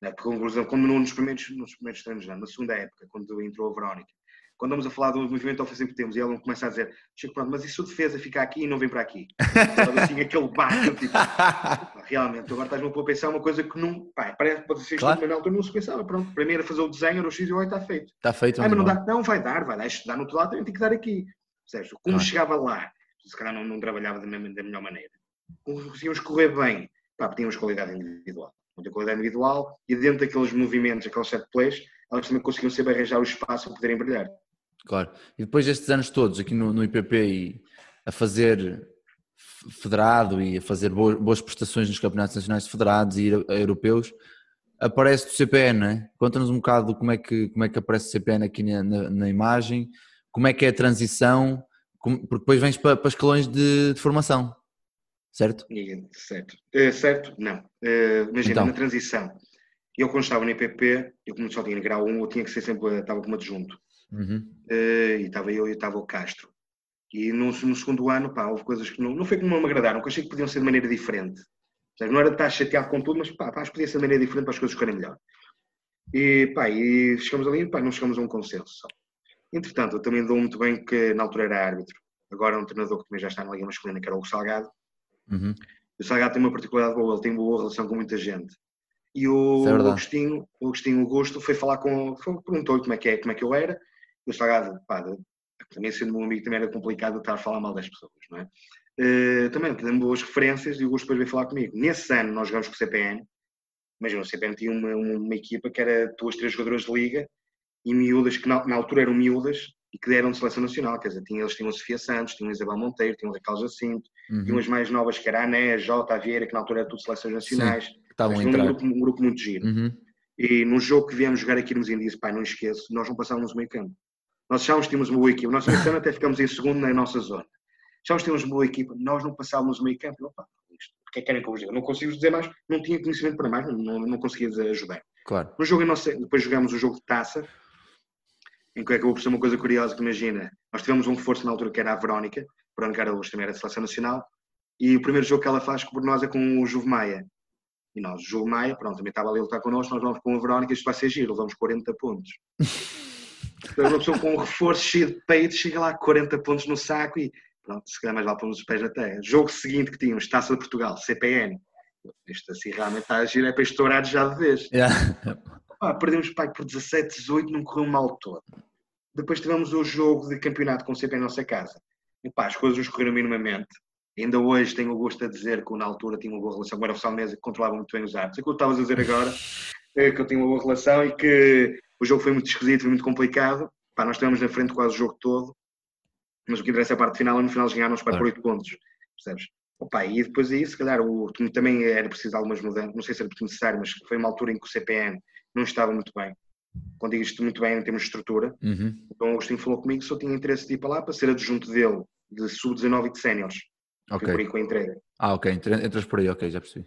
Não é? Porque, por exemplo, como nos primeiros, nos primeiros treinos, não, na segunda época, quando entrou a Verónica, quando vamos a falar do movimento ofensivo que temos e ela começa a dizer, Chico, pronto, mas e se o defesa fica aqui e não vem para aqui? assim, aquele bate, tipo, realmente, agora estás-me a pensar uma coisa que não, pá, parece que pode ser claro. mas na altura não se pensava, pronto, primeiro fazer o desenho, era o X e o Y, está feito. Está feito. Ah, mas não dá, não, vai dar, vai dar, dá no outro lado, tem que dar aqui. Percebes? Como claro. chegava lá, se calhar não, não trabalhava da, da melhor maneira. Conseguíamos correr bem, pá, tínhamos qualidade individual. Muita qualidade individual e dentro daqueles movimentos, aqueles set plays, elas também conseguiam saber arranjar o espaço para poderem brilhar. Claro. E depois destes anos todos aqui no, no IPP e a fazer federado e a fazer boas, boas prestações nos campeonatos nacionais federados e europeus, aparece o CPN, é? Conta-nos um bocado como é que, como é que aparece o CPN aqui na, na, na imagem, como é que é a transição, porque depois vens para, para escalões de, de formação, certo? Certo. Uh, certo, não. Uh, imagina, então. na transição, eu quando estava no IPP, eu como só tinha grau 1, eu tinha que ser sempre, estava como adjunto. Uhum. Uh, e estava eu e estava o Castro. E no, no, segundo ano, pá, houve coisas que não, não foi não me agradaram, que eu achei que podiam ser de maneira diferente. Seja, não era de estar chateado com tudo, mas pá, pá, podia ser de maneira diferente para as coisas ficarem melhor. E, pá, e chegamos ali, pá, não chegamos a um consenso. Entretanto, eu também dou muito bem que na altura era árbitro, agora é um treinador que também já está na Liga Masculina, que era o Salgado. Uhum. O Salgado tem uma particularidade boa, ele tem boa relação com muita gente. E o, é Agostinho, o Agostinho Augusto foi falar com, perguntou-lhe como é que é, como é que eu era, o Salgado, pá, também sendo meu amigo, também era complicado estar a falar mal das pessoas, não é? Uh, também tem boas referências e o Augusto depois veio falar comigo. Nesse ano nós jogamos com o CPN, imagina, o CPN tinha uma, uma, equipa que era duas, três jogadores de liga e miúdas que na, na, altura eram miúdas e que deram de seleção nacional, quer dizer, tinha, eles tinham a Sofia Santos, tinham a Isabel Monteiro, tinham a Raquel Jacinto, uhum. tinham as mais novas que era a Ané, a Jota, a Vieira, que na altura eram tudo seleções nacionais. Sim, estavam um grupo, um grupo muito giro. Uhum. E num jogo que viemos jogar aqui nos Índios, pai, não esqueço, nós não passávamos meio campo. Nós achávamos que tínhamos uma boa equipa. Nós nesse até ficamos em segundo na nossa zona. Achávamos que tínhamos uma boa equipa. Nós não passávamos o meio campo. Opa, que é que querem que eu vos diga? Não consigo dizer mais. Não tinha conhecimento para mais. Não, não, conseguia ajudar. Claro. No jogo, nossa, depois jogamos o jogo de taça, em que acabou por ser uma coisa curiosa que imagina. Nós tivemos um reforço na altura que era a Verónica. A Verónica era hoje também era da Seleção Nacional. E o primeiro jogo que ela faz por nós é com o Juve Maia. E nós, o Jogo Maia, pronto, também estava ali a lutar connosco, nós vamos com a Verónica, isto vai ser giro, levamos 40 pontos. [laughs] Então, uma pessoa com um reforço cheio de peito, chega lá 40 pontos no saco e pronto, se calhar mais lá pomos os pés na terra. Jogo seguinte que tínhamos, Taça de Portugal, CPN. Isto assim realmente está a giro, é para estourar já de vez. Yeah. Ah, perdemos pai, por 17, 18, não correu mal todo. Depois tivemos o jogo de campeonato com o CP em nossa casa. E pá, as coisas nos correram minimamente. Ainda hoje tenho o gosto de dizer que na altura tinha uma boa relação com o Rafael Mesa, que controlava muito bem os árbitros. É o que eu estavas a dizer agora, é que eu tinha uma boa relação e que o jogo foi muito esquisito, foi muito complicado. Pá, nós estivemos na frente quase o jogo todo, mas o que interessa é a parte final, e no final ganhámos para Claro. 8 pontos, percebes? Opa, e depois aí, se calhar, o, também era preciso de algumas mudanças, não sei se era muito necessário, mas foi uma altura em que o CPN não estava muito bem. Quando digo isto muito bem em termos de estrutura, Uhum. então o Agostinho falou comigo que só tinha interesse de ir para lá para ser adjunto dele, de sub-19 e de séniores. Foi por Ok. aí que eu entrei. Ah, ok. Entra- Entras por aí, ok, já percebi.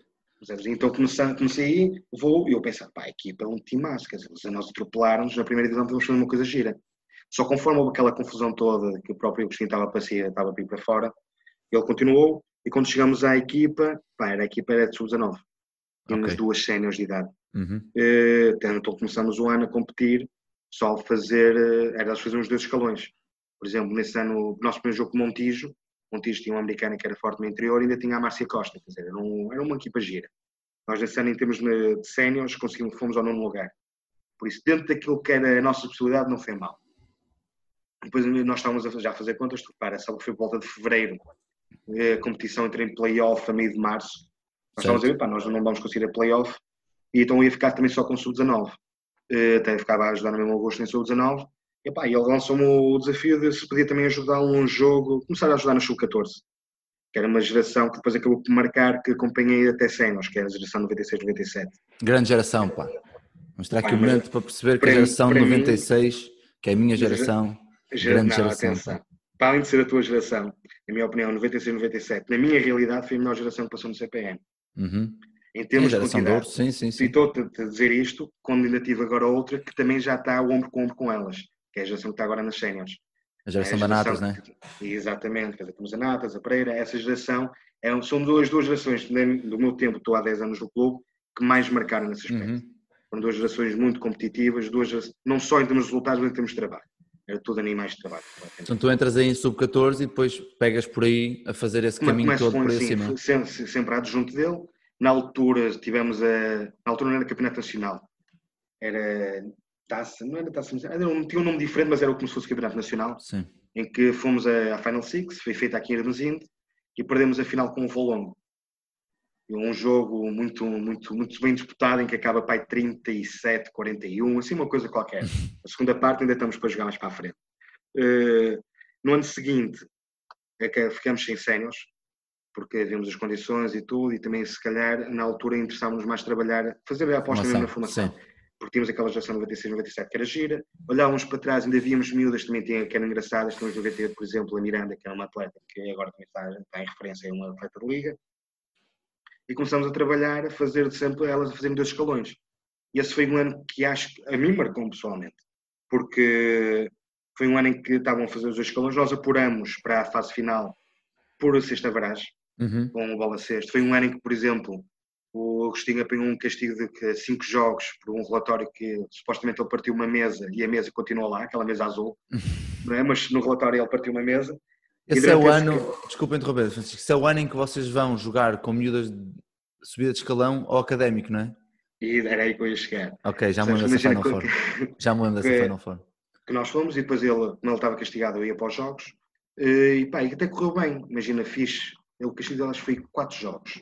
Então comecei, comecei aí, vou, e eu pensei, pá, a equipa é um timaço, quer dizer, se nós atropelaram-nos na primeira divisão, vamos fazer uma coisa gira. Só conforme houve aquela confusão toda, que o próprio Agostinho estava para si, estava para ir para fora, ele continuou, e quando chegamos à equipa, pá, era a equipa era de sub-19. Tínhamos Ok. duas séniores de idade. Uhum. Eh, Então começamos o ano a competir, só fazer, eh, era fazer uns dois escalões. Por exemplo, nesse ano, o nosso primeiro jogo com Montijo, Montijo tinha uma americana que era forte no interior e ainda tinha a Márcia Costa, quer dizer, era, um- era uma equipa gira. Nós nesse ano, em termos de séniores, conseguimos, fomos ao nono lugar. Por isso, dentro daquilo que era a nossa possibilidade, não foi mal. Depois nós estávamos a, já a fazer contas, repara, sabe que foi por volta de fevereiro, eh, a competição entra em playoff a meio de março. Nós estávamos a dizer, pá, nós não vamos conseguir a playoff, e então ia ficar também só com o sub-19. Eh, Até ficava a ajudar no mesmo agosto em sub-19. E pá, e ele lançou-me o desafio de se podia também ajudá-lo num jogo, começar a ajudar no sub-14. Que era uma geração que depois acabou por marcar, que acompanhei até sénios, que era a geração 96-97. Grande geração, pá. Vamos ter aqui Pá, um momento para perceber que a geração de para mim- 96, que é a minha geração, Gera- grande não, geração. atenção. Para além de ser a tua geração, na minha opinião, 96-97, na minha realidade foi a melhor geração que passou no CPN. Uhum. Em termos de geração de quantidade. sim, sim, sim. estou-te a dizer isto quando ainda tive agora outra que também já está ombro com ombro com elas, que é a geração que está agora nas séniores. A geração É da Natas, né? Exatamente, quer dizer, temos a Natas, a Pereira, essa geração, é, são duas, duas gerações do meu tempo, estou há 10 anos no clube, que mais marcaram nesse aspecto. Uhum. Foram duas gerações muito competitivas, duas, não só em termos de resultados, mas em termos de trabalho. Era tudo animais de trabalho. Então tu entras aí em sub-14 e depois pegas por aí a fazer esse caminho todo por aí assim, acima. sempre, sempre adjunto dele. Na altura tivemos a. Na altura não era campeonato nacional. Era taça, não era taça nacional, era tinha um nome diferente, mas era como se fosse campeonato nacional, Sim. em que fomos a- à Final Six, foi feita aqui em Hermesinde, e perdemos a final com o Volongo. Um jogo muito, muito, muito bem disputado, em que acaba pai 37, 41, assim uma coisa qualquer. A segunda parte ainda estamos para jogar mais para a frente. Eh, no ano seguinte, é que ficamos sem séniores, porque vimos as condições e tudo, e também, se calhar, na altura interessávamos mais trabalhar, fazer a aposta mesmo na formação. Sim. Porque tínhamos aquela geração 96, 97 que era gira, olhávamos para trás, ainda víamos miúdas também tinha, que eram engraçadas, tínhamos 98, por exemplo, a Miranda, que era uma atleta que agora também está, está em referência, é uma atleta de liga, e começamos a trabalhar, a fazer sempre elas a fazerem dois escalões. E esse foi um ano que acho que a mim marcou pessoalmente, porque foi um ano em que estavam a fazer os dois escalões, nós apuramos para a fase final por sexta varagem, Uhum. com o bola cesto. Foi um ano em que, por exemplo, o Agostinho apanhou um castigo de cinco jogos por um relatório que supostamente ele partiu uma mesa e a mesa continuou lá, aquela mesa azul, [laughs] não é? mas no relatório ele partiu uma mesa. Esse é o ano, esse- desculpa interromper, Francisco, esse é o ano em que vocês vão jogar com miúdas de subida de escalão ao académico, não é? E era aí que eu ia chegar. Ok, já me lembro dessa Final Four. que- [laughs] Já me lembro dessa Final Four. que nós fomos e depois ele, ele estava castigado, eu ia para os jogos eh, e pá, e até correu bem. Imagina, fiz, o castigo dele acho que foi quatro jogos.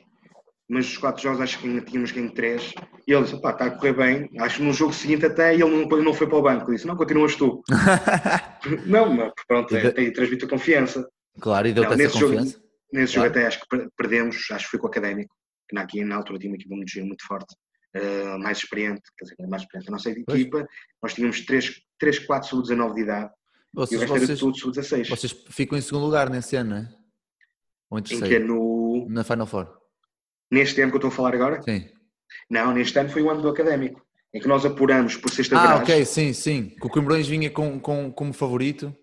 Mas os quatro jogos acho que ainda tínhamos ganho três. E ele disse, pá, está a correr bem. Acho que no jogo seguinte até ele não, não foi para o banco. Disse, não, continuas tu. [laughs] não, mas pronto, é, tem transmite a confiança. claro, e deu-te essa nesse jogo- confiança. Nesse Claro. jogo até acho que per- perdemos, acho que foi com o Académico, que na, aqui na altura tinha uma equipa muito muito forte, eh, mais experiente, quer dizer, mais experiente. A nossa Pois. equipa, nós tínhamos 3, 3 4 sub-19 de idade e o Vocês, resto era vocês, tudo sub-16. vocês ficam em segundo lugar nesse ano, não é? Ou em que é no, Na Final Four. neste ano que eu estou a falar agora? Sim. Não, neste ano foi o ano do Académico, em que nós apuramos por sexta Ah, ok, sim, sim. Que o Coimbrões vinha com, com, como favorito.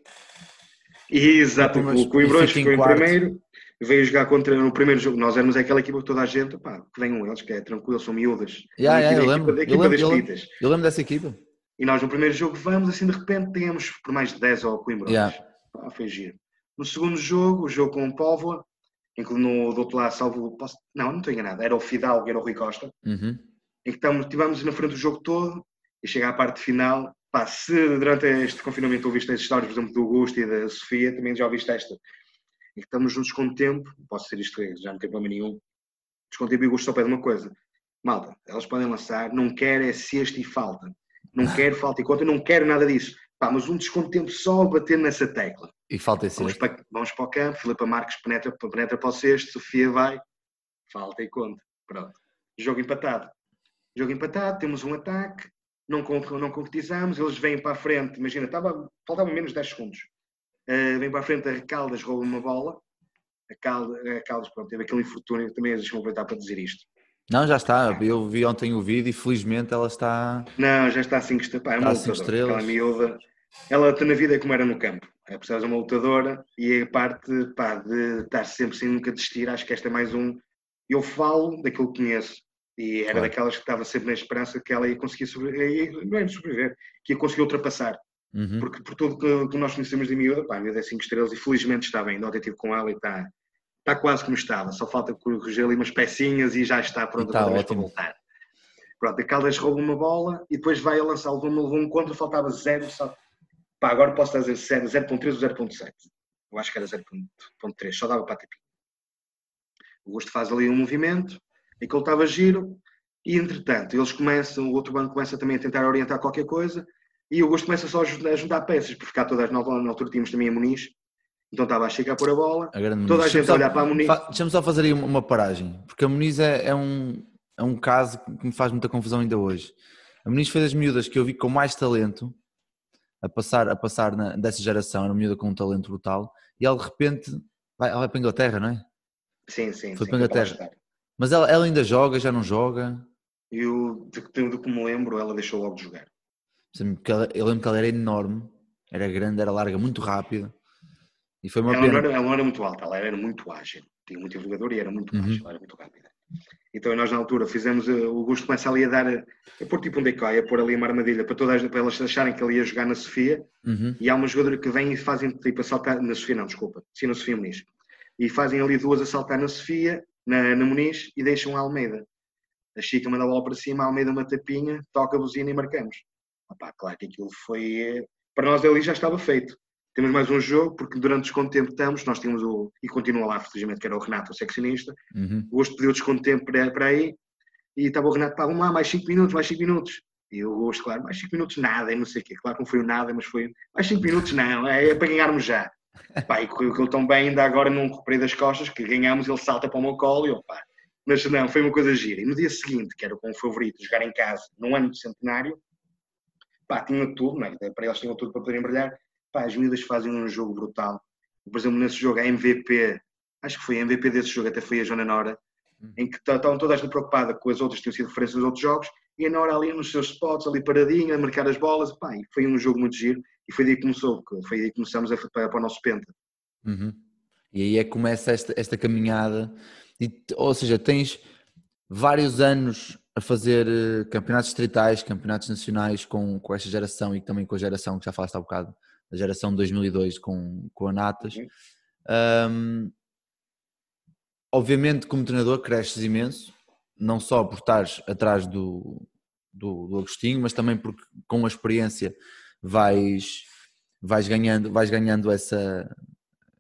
Exato, o Coimbrões fica em ficou em quarto. primeiro, veio jogar contra no primeiro jogo. Nós éramos aquela equipa que toda a gente, pá, que venham eles, que é tranquilo, são miúdas. Yeah, yeah, eu, lembro, equipa, eu, lembro, eu, lembro, eu lembro dessa equipa. E nós no primeiro jogo vamos, assim de repente temos por mais de 10 ao Coimbra. Yeah. Pá, foi giro. No segundo jogo, o jogo com o Póvoa, em que no, do outro lado, salvo. Posso, não, não estou enganado, era o Fidalgo, era o Rui Costa. Uhum. Em que estamos, estivemos na frente do jogo todo e chega à parte final. Pá, se durante este confinamento ouviste as histórias, por exemplo, do Augusto e da Sofia, também já ouviste esta. Em que estamos juntos com o tempo, posso ser isto, já não tem problema nenhum. Tempo e o Augusto só pede uma coisa. Malta, elas podem lançar, não quer é sexta e falta. Não quero falta e conta, não quero nada disso. Pá, mas um desconto de tempo só a bater nessa tecla. E falta esse. Vamos para, vamos para o campo, Filipe Marques penetra, penetra para o sexto, Sofia vai, falta e conta. Pronto. Jogo empatado. Jogo empatado, temos um ataque, não, não concretizamos, eles vêm para a frente, imagina, estava, faltavam menos 10 segundos. Uh, vem para a frente, a Caldas rouba uma bola. A Caldas, a Caldas pronto, teve aquele infortúnio, também deixa-me aproveitar para dizer isto. Não, já está. Eu vi ontem o vídeo e felizmente ela está. Não, já está assim que está. é uma cinco estrelas. Aquela miúda. Ela está na vida como era no campo. É preciso uma lutadora e a parte pá, de estar sempre sem nunca desistir, acho que esta é mais um. Eu falo daquilo que conheço e era claro. daquelas que estava sempre na esperança que ela ia conseguir sobreviver, não é sobreviver, que ia conseguir ultrapassar. Uhum. Porque por tudo que, que nós conhecemos de miúda, pá, a miúda é 5 estrelas e felizmente está bem. Ontem estive com ela e está, está quase como estava, só falta corrigir ali umas pecinhas e já está pronto para voltar. Pronto, a Caldas rouba uma bola e depois vai a lançar, levou um, um contra, faltava zero, só... Pá, agora posso dizer 0.3 ou 0.7. Eu acho que era 0.3, só dava para a tipinha. O Gosto faz ali um movimento, e que ele estava giro, e entretanto, eles começam, o outro banco começa também a tentar orientar qualquer coisa, e o Gosto começa só a juntar, a peças, por ficar todas, na altura tínhamos também a Muniz, então estava a chegar por a bola, a toda a gente a olhar para a Muniz. Deixa-me só fazer aí uma paragem, porque a Muniz é, é, um, é um caso que me faz muita confusão ainda hoje. A Muniz foi das miúdas que eu vi com mais talento a passar, a passar na, dessa geração, era uma miúda com um talento brutal, e ela de repente vai, ela vai para a Inglaterra, não é? Sim, sim. Foi sim, para a Inglaterra. Mas ela, ela ainda joga, já não joga? Eu, de, do que me lembro, ela deixou logo de jogar. Eu lembro que ela era enorme, era grande, era larga, muito rápida. E foi uma ela, pena. Não era, ela não era muito alta, ela era muito ágil. Tinha muito envergadura e era muito Uhum. ágil, ela era muito rápida. Então nós na altura fizemos, eh, o Augusto começa ali a dar, a pôr tipo um decoy, a pôr ali uma armadilha para, todas, para elas acharem que ele ia jogar na Sofia. Uhum. E há uma jogadora que vem e fazem tipo a saltar, na Sofia não, desculpa, sim na Sofia Muniz. E fazem ali duas a saltar na Sofia, na, na Muniz, e deixam a Almeida. A Chica manda a bola para cima, a Almeida uma tapinha, toca a buzina e marcamos. Opá, claro que aquilo foi. eh, Para nós ali já estava feito. Temos mais um jogo, porque durante o desconto de tempo estamos, nós tínhamos o. E continua lá, felizmente, que era o Renato, o seccionista. Uhum. O Gosto pediu desconto de tempo para, para aí, e estava o Renato, pá, vamos lá, mais 5 minutos, mais 5 minutos. E o Gosto, claro, mais 5 minutos nada, e não sei o quê. Claro que não foi o nada, mas foi. Mais 5 minutos não, é, é para ganharmos já. [laughs] Pá, e correu aquilo tão bem, ainda agora num recuperei das costas, que ganhamos, ele salta para o meu colo e eu, pá. Mas não, foi uma coisa gira. E no dia seguinte, que era com o favorito, jogar em casa, num ano de centenário, pá, tinha tudo, não é? para eles tinham tudo para poderem brilhar. Pá, as miúdas fazem um jogo brutal. Por exemplo, nesse jogo, a MVP, acho que foi a MVP desse jogo, até foi a Joana Nora, em que estavam todas preocupadas com as outras, tinham sido referências nos outros jogos, e a Nora ali nos seus spots, ali paradinha, a marcar as bolas, pá, foi um jogo muito giro, e foi daí que começou, foi daí que começamos a, para, para o nosso penta. Uhum. E aí é que começa esta, esta caminhada, e, ou seja, tens vários anos a fazer eh, campeonatos distritais, campeonatos nacionais com, com esta geração e também com a geração que já falaste há bocado, a geração de 2002 com, com a Natas. Uhum. Um, obviamente, como treinador, cresces imenso, não só por estares atrás do, do, do Agostinho, mas também porque com a experiência vais, vais ganhando, vais ganhando essa,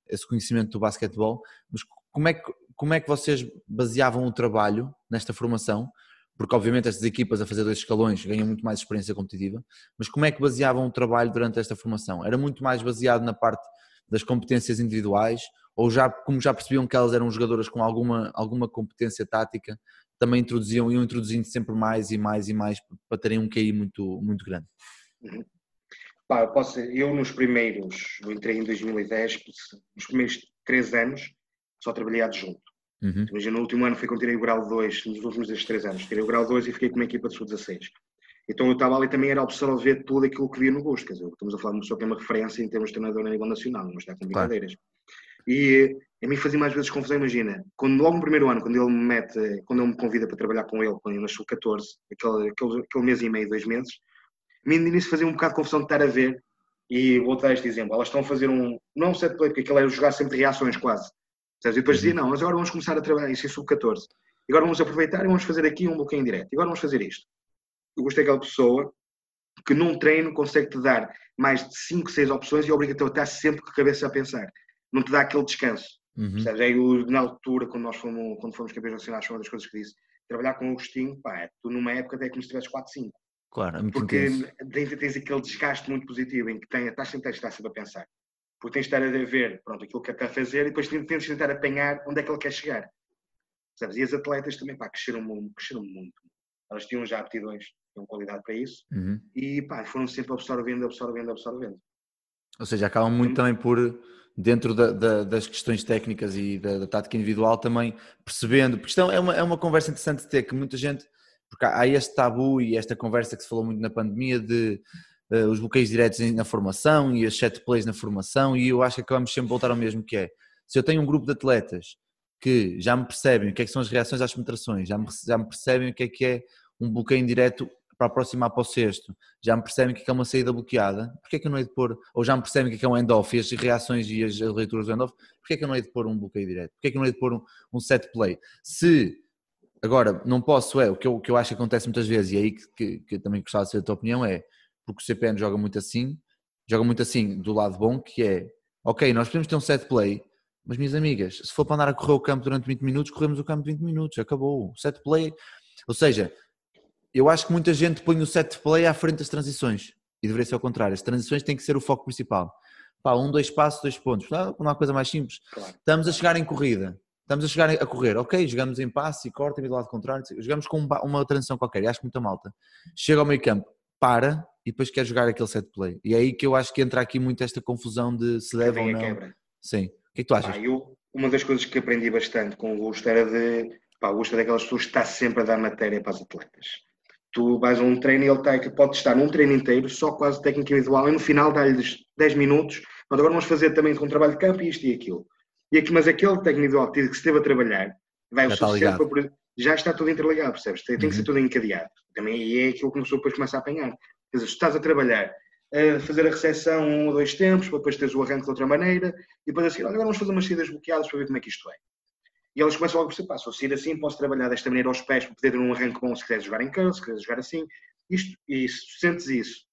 esse conhecimento do basquetebol. Mas como é, que, como é que vocês baseavam o trabalho nesta formação? Porque, obviamente, estas equipas a fazer dois escalões ganham muito mais experiência competitiva, mas como é que baseavam o trabalho durante esta formação? Era muito mais baseado na parte das competências individuais ou já, como já percebiam que elas eram jogadoras com alguma, alguma competência tática, também introduziam, iam introduzindo sempre mais e mais e mais para terem um QI muito, muito grande? Uhum. Pá, eu, posso, eu nos primeiros, eu entrei em 2010, nos primeiros três anos só trabalhei adjunto. Uhum. Imagina, no último ano foi quando tirei o grau 2, nos últimos destes três anos, tirei o grau 2 e fiquei com uma equipa de sub-16. Então eu estava ali também era absorver tudo aquilo que via no gosto, quer dizer, estamos a falar de uma pessoa que é uma referência em termos de treinador a nível nacional, não está com brincadeiras. E a mim fazia mais vezes confusão, imagina, quando logo no primeiro ano, quando ele me mete, quando ele me convida para trabalhar com ele, quando eu nasci 14, aquele, aquele, aquele mês e meio, dois meses, a mim no início fazia um bocado de confusão de estar a ver, e vou dar este exemplo, elas estão a fazer um, não um set play, porque aquilo era jogar sempre de reações quase, e depois dizia, uhum. não, mas agora vamos começar a trabalhar isso em sub-14, agora vamos aproveitar e vamos fazer aqui um bloqueio direto, e agora vamos fazer isto. Eu gostei daquela pessoa que num treino consegue te dar mais de 5, 6 opções e obriga-te a estar sempre com a cabeça a pensar. Não te dá aquele descanso. Uhum. Aí, na altura, quando nós fomos, quando fomos campeões nacionais, foi uma das coisas que disse. Trabalhar com o Agostinho, pá, é, tu numa época até como se tivesse 4, 5. Claro, é muito Porque intenso. tens aquele desgaste muito positivo em que tem, estás sempre, estar sempre a pensar. Porque tens de estar a ver pronto, aquilo que quer fazer e depois tens de tentar apanhar onde é que ele quer chegar. Sabes? E as atletas também pá, cresceram, cresceram muito. Elas tinham já aptidões, tinham qualidade para isso uhum. e pá, foram sempre absorvendo, absorvendo, absorvendo. Ou seja, acabam muito também por dentro da, da, das questões técnicas e da, da, tática individual também percebendo, porque isto é uma, é uma conversa interessante de ter, que muita gente, porque há este tabu e esta conversa que se falou muito na pandemia de uh, os bloqueios diretos na formação e as set plays na formação e eu acho que acabamos sempre voltar ao mesmo que é, se eu tenho um grupo de atletas que já me percebem o que é que são as reações às penetrações, já me, já me percebem o que é que é um bloqueio indireto para aproximar para o sexto, já me percebem que é uma saída bloqueada, porque é que eu não hei de pôr, ou já me percebem que é um end-off e as reações e as leituras do end-off, porque é que eu não hei de pôr um bloqueio direto, porque é que eu não hei de pôr um, um set play. Se, agora, não posso, é, o que eu, o que eu acho que acontece muitas vezes, e é aí que, que, que também gostava de saber a tua opinião, é, porque o CPN joga muito assim, joga muito assim do lado bom, que é, ok, nós podemos ter um set play, mas minhas amigas, se for para andar a correr o campo durante 20 minutos, corremos o campo 20 minutos, acabou. Set play, ou seja, eu acho que muita gente põe o set play à frente das transições e deveria ser ao contrário. As transições têm que ser o foco principal. Pá, um, dois passos, dois pontos. Não, há coisa mais simples. Claro. Estamos a chegar em corrida. Estamos a chegar a correr. Ok, jogamos em passe e corta e do lado contrário. Jogamos com uma transição qualquer. E acho que muita malta. Chega ao meio campo, para e depois quer jogar aquele set play. E é aí que eu acho que entra aqui muito esta confusão de se deve ou não. Quebra. Sim. O que é que tu achas? Pá, eu, uma das coisas que aprendi bastante com o Augusto era de. Pá, o Augusto é daquelas pessoas que está sempre a dar matéria para as atletas tu vais a um treino e ele tem, que pode estar num treino inteiro, só quase técnica individual, e no final dá-lhes 10 minutos, mas agora vamos fazer também com trabalho de campo isto e aquilo. E aqui, mas aquele técnico individual que se esteve a trabalhar, vai já o suficiente para já está tudo interligado, percebes? Tem, uhum. que ser tudo encadeado. Também e é aquilo que uma pessoa depois começa a apanhar. Quer dizer, estás a trabalhar, a fazer a recepção um ou dois tempos, para depois teres o arranque de outra maneira, e depois assim, olha, agora vamos fazer umas saídas bloqueadas para ver como é que isto é. E eles começam logo a perceber, se eu sair assim, posso trabalhar desta maneira aos pés para poder ter um arranque bom se quiseres jogar em curl, se quiseres jogar assim. Isto, e se tu sentes isso,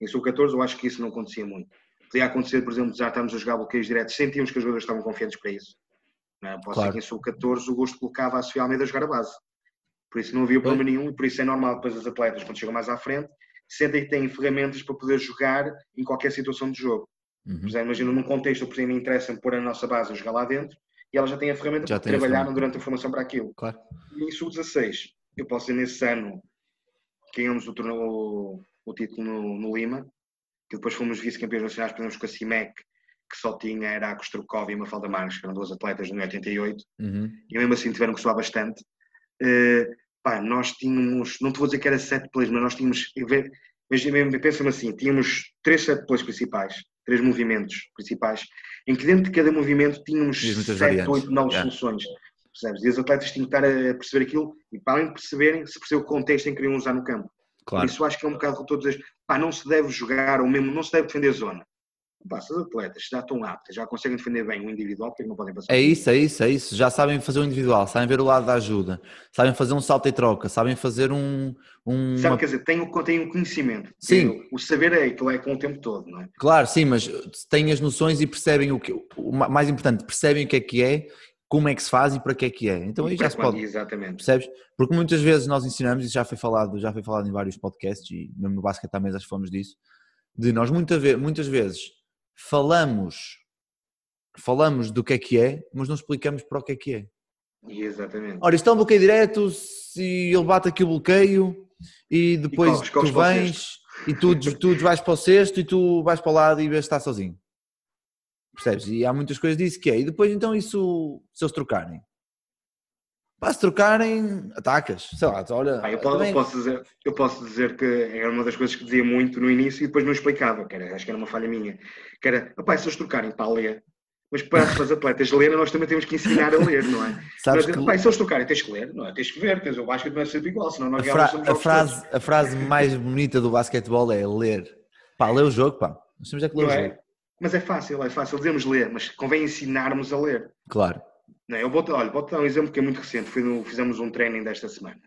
em Sul 14 eu acho que isso não acontecia muito. Podia acontecer, por exemplo, já estamos a jogar bloqueios diretos, sentíamos que os jogadores estavam confiantes para isso. Não é? Claro. ser que em Sul 14 o gosto colocava a Sofia Almeida a jogar a base. Por isso não havia problema nenhum e por isso é normal depois as atletas, quando chegam mais à frente, sentem que têm ferramentas para poder jogar em qualquer situação de jogo. Uhum. Por exemplo, imagina num contexto, por exemplo, interessa pôr a nossa base a jogar lá dentro, e ela já tem a ferramenta já para trabalhar durante a formação para aquilo. Claro. E em sub-16, eu posso dizer nesse ano, ganhamos o, tornou, o título no, no, Lima, que depois fomos vice-campeões nacionais, por exemplo, com a CIMEC, que só tinha era a Kostrukov e a Mafalda Marques, que eram duas atletas no 88, uhum. e mesmo assim tiveram que soar bastante. Uh, pá, nós tínhamos, não te vou dizer que era sete plays, mas nós tínhamos, pensa-me assim, tínhamos três set plays principais, três movimentos principais, em que dentro de cada movimento tínhamos sete, oito, nove soluções. Percebes? E os atletas tinham que estar a perceber aquilo e para além de perceberem, se perceber o contexto em que queriam usar no campo. Claro. Isso acho que é um bocado todos as. Pá, não se deve jogar, ou mesmo não se deve defender a zona. Pá, se os atletas já estão aptos, já conseguem defender bem o individual, porque não podem passar? É isso, é isso, é isso. Já sabem fazer o individual, sabem ver o lado da ajuda, sabem fazer um salto e troca, sabem fazer um. um Sabe, uma... quer dizer, tem o, tem o conhecimento. Sim. O, o saber é aquilo é com o tempo todo, não é? Claro, sim, mas têm as noções e percebem o que. O mais importante, percebem o que é que é, como é que se faz e para que é que é. Então aí já se pode. Exatamente. Percebes? Porque muitas vezes nós ensinamos, e já foi falado, já foi falado em vários podcasts, e mesmo no Basket à Mesa falamos disso, de nós muita muitas vezes falamos falamos do que é que é, mas não explicamos para o que é que é. Exatamente. Ora, isto é um bloqueio direto, se ele bate aqui o bloqueio e depois e corres, tu vens e tu, tu vais para o cesto e tu vais para o lado e vês estar sozinho. Percebes? E há muitas coisas disso que é. E depois então isso, se eles trocarem, para se trocarem, atacas. Sei lá, olha. Ah, eu, posso, também... eu, posso dizer, eu posso dizer que era uma das coisas que dizia muito no início e depois não explicava, que era, acho que era uma falha minha. Que era, rapaz, se eles trocarem para Lê, Mas para, para os atletas lerem, nós também temos que ensinar a ler, não é? [laughs] Sabes Mas, que... pá, se eles tocarem, tens que ler, não é? Tens que ver, tens o basquete não é sempre igual, senão nós a, fra a frase A frase mais bonita do basquetebol é ler. Pá, lê o jogo, pá. Nós temos é que ler não o é? jogo. Mas é fácil, é fácil. Dizemos ler, mas convém ensinarmos a ler. Claro. Não, eu vou, olha, vou dar um exemplo que é muito recente. No, fizemos um training desta semana.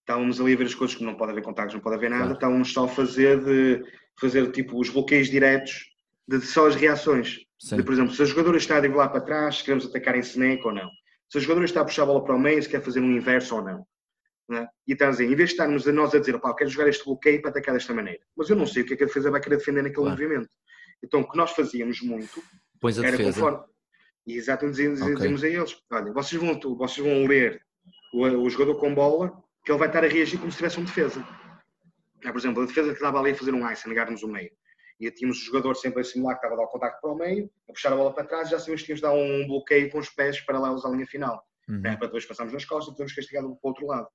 Estávamos ali a ver as coisas que não pode haver contactos, não pode haver nada. Claro. Estávamos só a fazer, de, fazer tipo os bloqueios diretos de só as reações. De, por exemplo, se a jogadora está a driblar para trás, se queremos atacar em snake ou não. Se a jogadora está a puxar a bola para o meio, se quer fazer um inverso ou não. é? E estamos em vez de estarmos a nós a dizer, pá, eu quero jogar este bloqueio para atacar desta maneira, mas eu não sei o que é que a defesa vai querer defender naquele claro. movimento. Então, o que nós fazíamos muito pois a era defesa. conforme. E exatamente dizíamos, okay. a eles: olha, vocês vão, vocês vão ler o, o, jogador com bola, que ele vai estar a reagir como se tivesse um defesa. Ah, por exemplo, a defesa que estava ali a fazer um ice, a negar-nos o meio. E tínhamos o jogador sempre a simular que estava a dar o contacto para o meio, a puxar a bola para trás, já sabíamos que tínhamos de dar um bloqueio com os pés paralelos à linha final. Uhum. Né? Para depois passarmos nas costas e podemos castigar para o outro lado.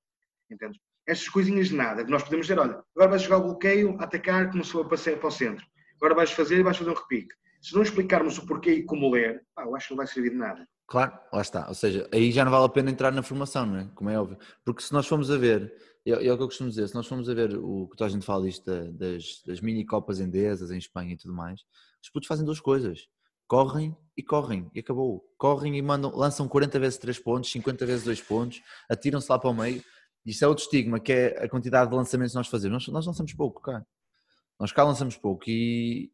Entendes? Estas coisinhas de nada, que nós podemos dizer, olha, agora vais jogar o bloqueio, atacar, começou a passar para o centro agora vais fazer e vais fazer um repique. Se não explicarmos o porquê e como ler, pá, eu acho que não vai servir de nada. Claro, lá está. Ou seja, aí já não vale a pena entrar na formação, não é? Como é óbvio. Porque se nós formos a ver, é, é o que eu costumo dizer, se nós formos a ver o que toda a gente fala disto das, das mini copas endesas em Espanha e tudo mais, os putos fazem duas coisas. Correm e correm, e acabou. Correm e mandam, lançam 40 vezes 3 pontos, 50 vezes 2 pontos, atiram-se lá para o meio. Isto é outro estigma, que é a quantidade de lançamentos que nós fazemos. Nós, nós lançamos pouco, cara. Nós cá lançamos pouco e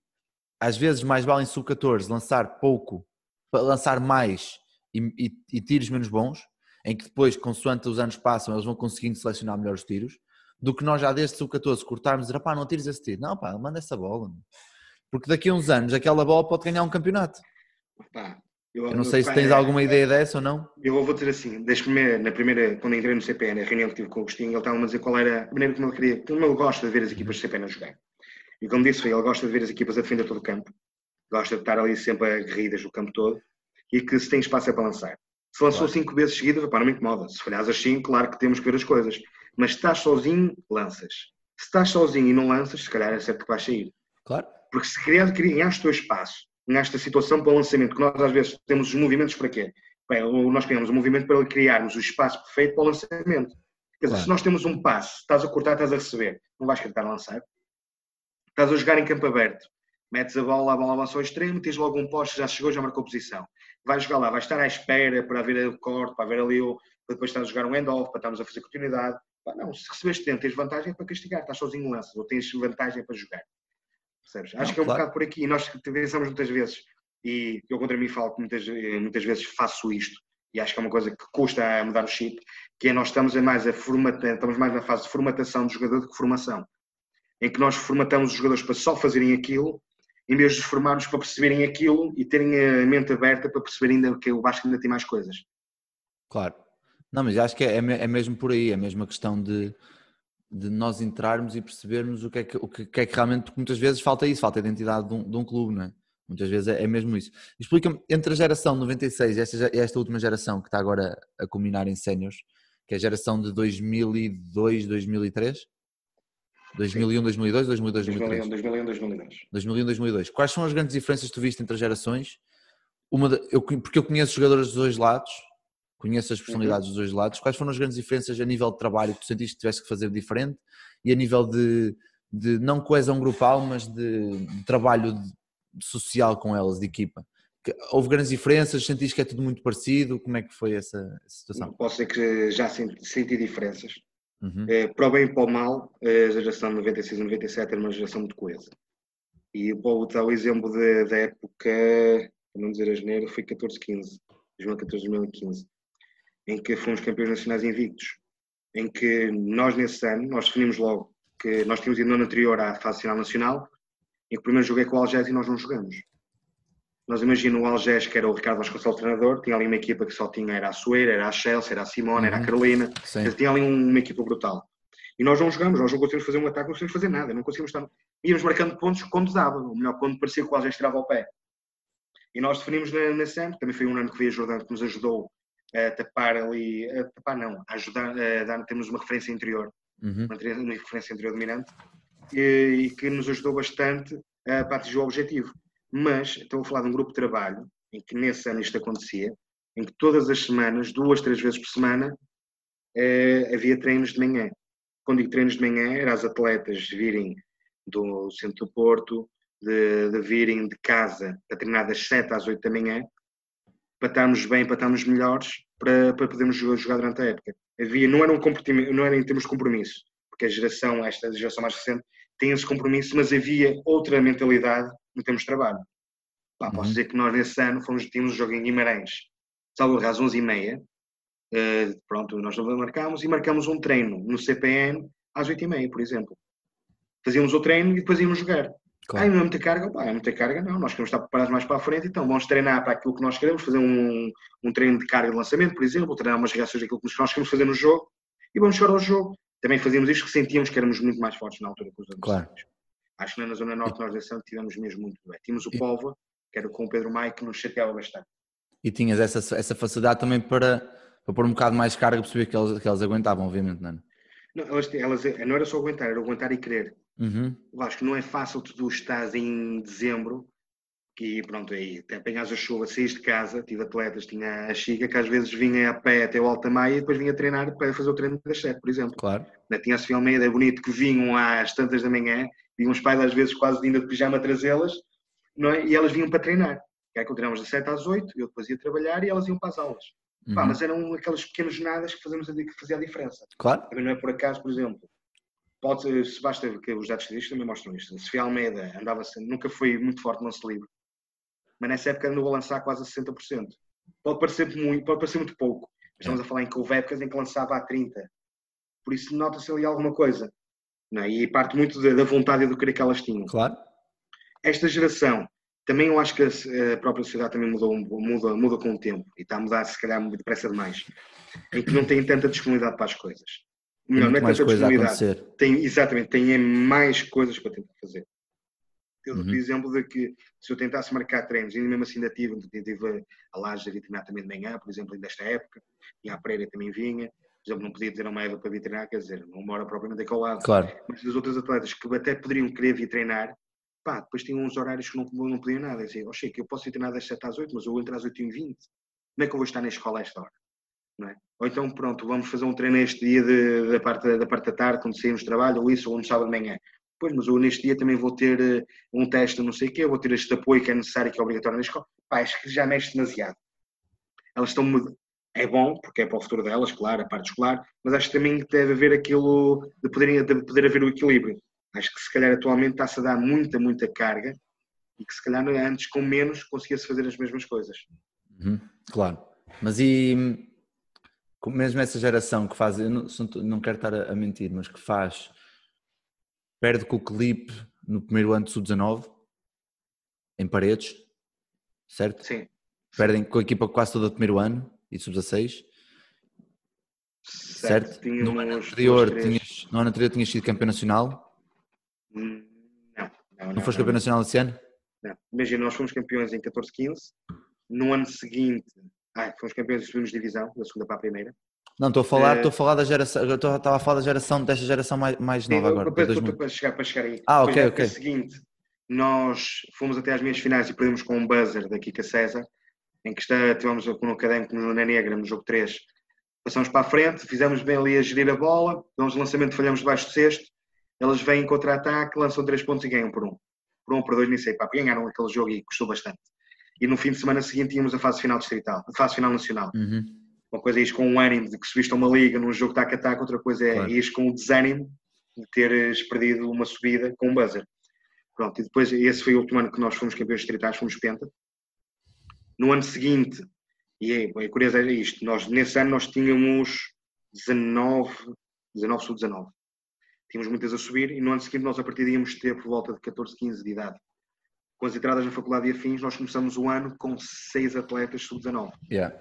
às vezes mais vale em sub-14 lançar pouco, lançar mais e, e, e, tiros menos bons, em que depois, consoante os anos passam, eles vão conseguindo selecionar melhor os tiros, do que nós já desde sub-14 cortarmos e dizer, pá, não tires esse tiro. Não, pá, manda essa bola. Porque daqui a uns anos aquela bola pode ganhar um campeonato. Pá, eu, eu, não sei se tens alguma ideia dessa ou não. Eu vou dizer assim, desde na primeira, quando entrei no CPN, a reunião que tive com o Agostinho, ele estava a dizer qual era a maneira como ele queria, como ele gosta de ver as equipas do CPN a jogar. E como disse, ele gosta de ver as equipas a defender todo o campo, gosta de estar ali sempre aguerridas o campo todo e que se tem espaço é para lançar. Se lançou claro. cinco vezes seguidas, para não me incomoda. Se falhas as cinco, claro que temos que ver as coisas. Mas se estás sozinho, lanças. Se estás sozinho e não lanças, se calhar é certo que vais sair. Claro. Porque se crias, criaste o teu espaço, nesta situação para o lançamento, que nós às vezes temos os movimentos para quê? Bem, nós criamos o um movimento para criarmos o espaço perfeito para o lançamento. Quer dizer, claro. se nós temos um passo, estás a cortar, estás a receber, não vais tentar lançar. Estás a jogar em campo aberto, metes a bola, a bola avançou ao extremo, tens logo um poste, já chegou, já marcou posição. Vais jogar lá, vais estar à espera para ver o corte, para ver ali o. para depois estar a jogar um end-off, para estarmos a fazer continuidade. não, se recebeste tempo, tens vantagem para castigar, estás sozinho lanças, ou tens vantagem para jogar. Percebes? Acho não, que é um claro. bocado por aqui. Nós pensamos muitas vezes, e eu contra mim falo que muitas, muitas vezes faço isto, e acho que é uma coisa que custa a mudar o chip, que é nós estamos mais a formata, estamos mais na fase de formatação do jogador do que formação em que nós formatamos os jogadores para só fazerem aquilo, em vez de formarmos para perceberem aquilo e terem a mente aberta para perceber ainda que o Vasco ainda tem mais coisas. Claro. Não, mas acho que é, é mesmo por aí, é mesmo a questão de, de nós entrarmos e percebermos o que, é que, o que é que realmente, porque muitas vezes falta isso, falta a identidade de um, de um clube, não é? Muitas vezes é, é mesmo isso. Explica-me, entre a geração 96 e esta, esta última geração que está agora a culminar em séniores, que é a geração de 2002, 2003, 2001, 2002, 2002, 2003? 2001, 2002. 2001, 2002. Quais são as grandes diferenças que tu viste entre as gerações? Uma de, eu, porque eu conheço jogadores dos dois lados, conheço as personalidades uhum. dos dois lados. Quais foram as grandes diferenças a nível de trabalho que tu sentiste que tivesse que fazer diferente e a nível de, de não coesão grupal, mas de, de trabalho de, social com elas, de equipa? houve grandes diferenças? Sentiste que é tudo muito parecido? Como é que foi essa, essa situação? Posso dizer que já senti, senti diferenças. Uhum. É, para o bem e para o mal, a geração 96 e 97 era uma geração muito coesa. E vou dar o exemplo de, da época, não dizer a janeiro, foi 14-15, 2014-2015, em que fomos campeões nacionais invictos. Em que nós, nesse ano, nós definimos logo que nós tínhamos ido no ano anterior à fase final nacional, em que o primeiro jogo é com o Algés e nós não jogamos. Nós imaginamos o Algés, que era o Ricardo Vasconcelos treinador, tinha ali uma equipa que só tinha, era a Soeira, era a Chelsea, era a Simone, uhum. era a uhum. Carolina, tinha ali uma equipa brutal. E nós não jogamos, nós não conseguimos fazer um ataque, não conseguimos fazer nada, não conseguimos estar... Íamos marcando pontos quando dava, ou melhor, quando parecia que o Algés tirava ao pé. E nós definimos na, na SEM, também foi um ano que veio ajudando, que nos ajudou a tapar ali, a tapar não, a ajudar, a dar, temos uma referência interior, uhum. uma, referência interior dominante, e, e, que nos ajudou bastante a, atingir o objetivo Mas estou a falar de um grupo de trabalho em que nesse ano isto acontecia, em que todas as semanas, duas, três vezes por semana, eh, havia treinos de manhã. Quando digo treinos de manhã, era as atletas virem do centro do Porto, de, de virem de casa a treinar das 7 às 8 da manhã, para estarmos bem, para estarmos melhores, para, para podermos jogar durante a época. Havia, não era um não era em termos de compromisso, porque a geração, esta geração mais recente, tem esse compromisso, mas havia outra mentalidade termos de trabalho. Pá, posso uhum. dizer que nós nesse ano fomos, tínhamos um jogo em Guimarães, salvo às 11h30, uh, pronto, nós marcámos e marcámos um treino no CPN às 8h30, por exemplo. Fazíamos o treino e depois íamos jogar. Claro. Ah, não é muita carga? Pá, é muita carga, não. Nós queremos estar preparados mais para a frente, então vamos treinar para aquilo que nós queremos, fazer um, um treino de carga de lançamento, por exemplo, treinar umas reações daquilo que nós queremos fazer no jogo e vamos chegar ao jogo. Também fazíamos isto que sentíamos que éramos muito mais fortes na altura que os adversários. Claro. Acho que na zona norte nós desse ano tivemos mesmo muito bem. Tínhamos o Póvoa, que era com o Pedro Maia, que nos chateava bastante. E tinhas essa, essa facilidade também para, para pôr um bocado mais carga perceber que elas, que elas aguentavam, obviamente, não é? Não, elas, elas, não era só aguentar, era aguentar e querer. Uhum. acho que não é fácil tu estás em dezembro que pronto, aí apanhas a chuva, saís de casa, tive atletas, tinha a Chica que às vezes vinha a pé até o Alta Maia e depois vinha treinar para fazer o treino das 7, por exemplo. Claro. Tinha a Sofia Almeida, é bonito, que vinham às tantas da manhã, vinham os pais às vezes quase ainda de pijama trazê-las, não é? E elas vinham para treinar. Que aí continuávamos das 7 às 8, eu depois ia trabalhar e elas iam para as aulas. Uhum. Pá, mas eram aquelas pequenas jornadas que fazemos que fazia a diferença. Claro. Também não é por acaso, por exemplo, pode, se basta que os dados estatísticos também mostram isto. A Sofia Almeida andava nunca foi muito forte no lance livre, mas nessa época andou a lançar quase a 60%. Pode parecer muito, pode parecer muito pouco. Estamos é. a falar em que houve épocas em que lançava a 30%. Por isso nota-se ali alguma coisa. É? E parte muito da, vontade e do querer que elas tinham. Claro. Esta geração, também eu acho que a própria sociedade também mudou, muda, muda com o tempo e está a mudar se calhar depressa demais. Em que não tem tanta disponibilidade para as coisas. Melhor, não é tanta disponibilidade. Tem, exatamente, tem mais coisas para tentar fazer. Eu dou uhum. exemplo de que se eu tentasse marcar treinos, ainda mesmo assim ainda tive, tive a Laje a também de manhã, por exemplo, desta época, e a Pereira também vinha, por exemplo, não podia ter uma Eva para vir treinar, quer dizer, não mora propriamente daquele lado. Claro. Mas as outras atletas que até poderiam querer vir treinar, pá, depois tinham uns horários que não, não podiam nada. Dizia, oh Chico, eu posso ir treinar das 7 às 8, mas eu entro às 8 h 20 Como é que eu vou estar na escola a esta hora? É? Ou então, pronto, vamos fazer um treino este dia de, da, parte, da parte da tarde, quando saímos de trabalho, ou isso, ou no sábado de manhã. Pois, mas eu neste dia também vou ter uh, um teste, não sei o quê, vou ter este apoio que é necessário, que é obrigatório na escola. Pá, acho que já mexe demasiado. Elas estão é bom, porque é para o futuro delas, claro, a parte escolar, mas acho que também deve haver aquilo de poder, de poder haver o equilíbrio. Acho que se calhar atualmente está-se a dar muita, muita carga e que se calhar antes com menos conseguia-se fazer as mesmas coisas. Uhum, claro. Mas e mesmo essa geração que faz, eu não, não quero estar a, mentir, mas que faz, perde com o clipe no primeiro ano de sub-19, em paredes, certo? Sim. Perdem com a equipa quase toda do primeiro ano e sub-16. Certo? certo? No, ano anterior, tinhas, no ano anterior tinhas sido campeão nacional? Hum, não. Não, não, não foste campeão nacional esse ano? Não. Imagina, nós fomos campeões em 14-15. No ano seguinte, ah, fomos campeões e subimos divisão, da segunda para a primeira. Não, estou a falar, estou uh, a falar da geração, estou, estava a falar da geração, desta geração mais, mais nova agora. Para, para, chegar, para chegar aí. Ah, ok, ok. seguinte, nós fomos até às minhas finais e perdemos com um buzzer da Kika César em que está, tivemos com o académico na Negra no jogo 3. Passamos para a frente, fizemos bem ali a gerir a bola, damos o lançamento, falhamos debaixo do cesto, elas vêm em contra-ataque, lançam 3 pontos e ganham por 1. Um. Por 1 um, por 2, nem sei, pá, ganharam aquele jogo e custou bastante. E no fim de semana seguinte tínhamos a fase final distrital, a fase final nacional. Uhum. Uma coisa é ir com um ânimo de que subiste a uma liga num jogo tac-a-tac, outra coisa é claro. ir com o desânimo de teres perdido uma subida com um buzzer. Pronto, e depois esse foi o último ano que nós fomos campeões distritais, fomos penta. No ano seguinte, e é, é curioso é isto, nós, nesse ano nós tínhamos 19, 19 sub 19. Tínhamos muitas a subir e no ano seguinte nós a partir de íamos ter por volta de 14, 15 de idade. Com as entradas na faculdade de afins, nós começamos o ano com seis atletas sub-19. Yeah.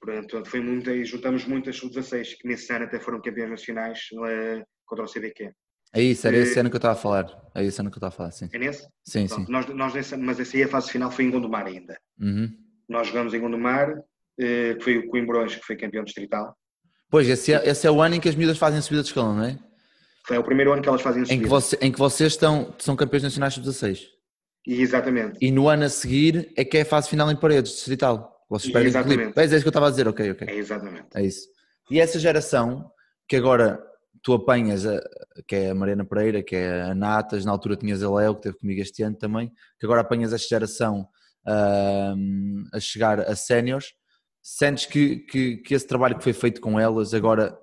Portanto, foi muito, e juntamos muitas sub-16, que nesse ano até foram campeões nacionais uh, contra o CDQ. É isso, era esse ano que eu estava a falar. É esse ano que eu estava a falar, sim. É nesse? Sim, Pronto, sim. Nós, nós nesse, mas essa aí a fase final foi em Gondomar ainda. Uhum. Nós jogamos em Gondomar, eh, que foi o Coimbrões que foi campeão distrital. Pois, esse é, esse é o ano em que as miúdas fazem a subida de escalão, não é? Foi o primeiro ano que elas fazem a subida. Em que, você, em que vocês estão, são campeões nacionais sub-16. E, exatamente. E no ano a seguir é que é a fase final em paredes, distrital. Vocês perdem Exatamente. É isso que eu estava a dizer, ok, ok. É exatamente. É isso. E essa geração que agora tu apanhas, a, que é a Mariana Pereira, que é a Natas, na altura tinhas a Léo, que esteve comigo este ano também, que agora apanhas esta geração uh, a chegar a séniores, sentes que, que, que, esse trabalho que foi feito com elas agora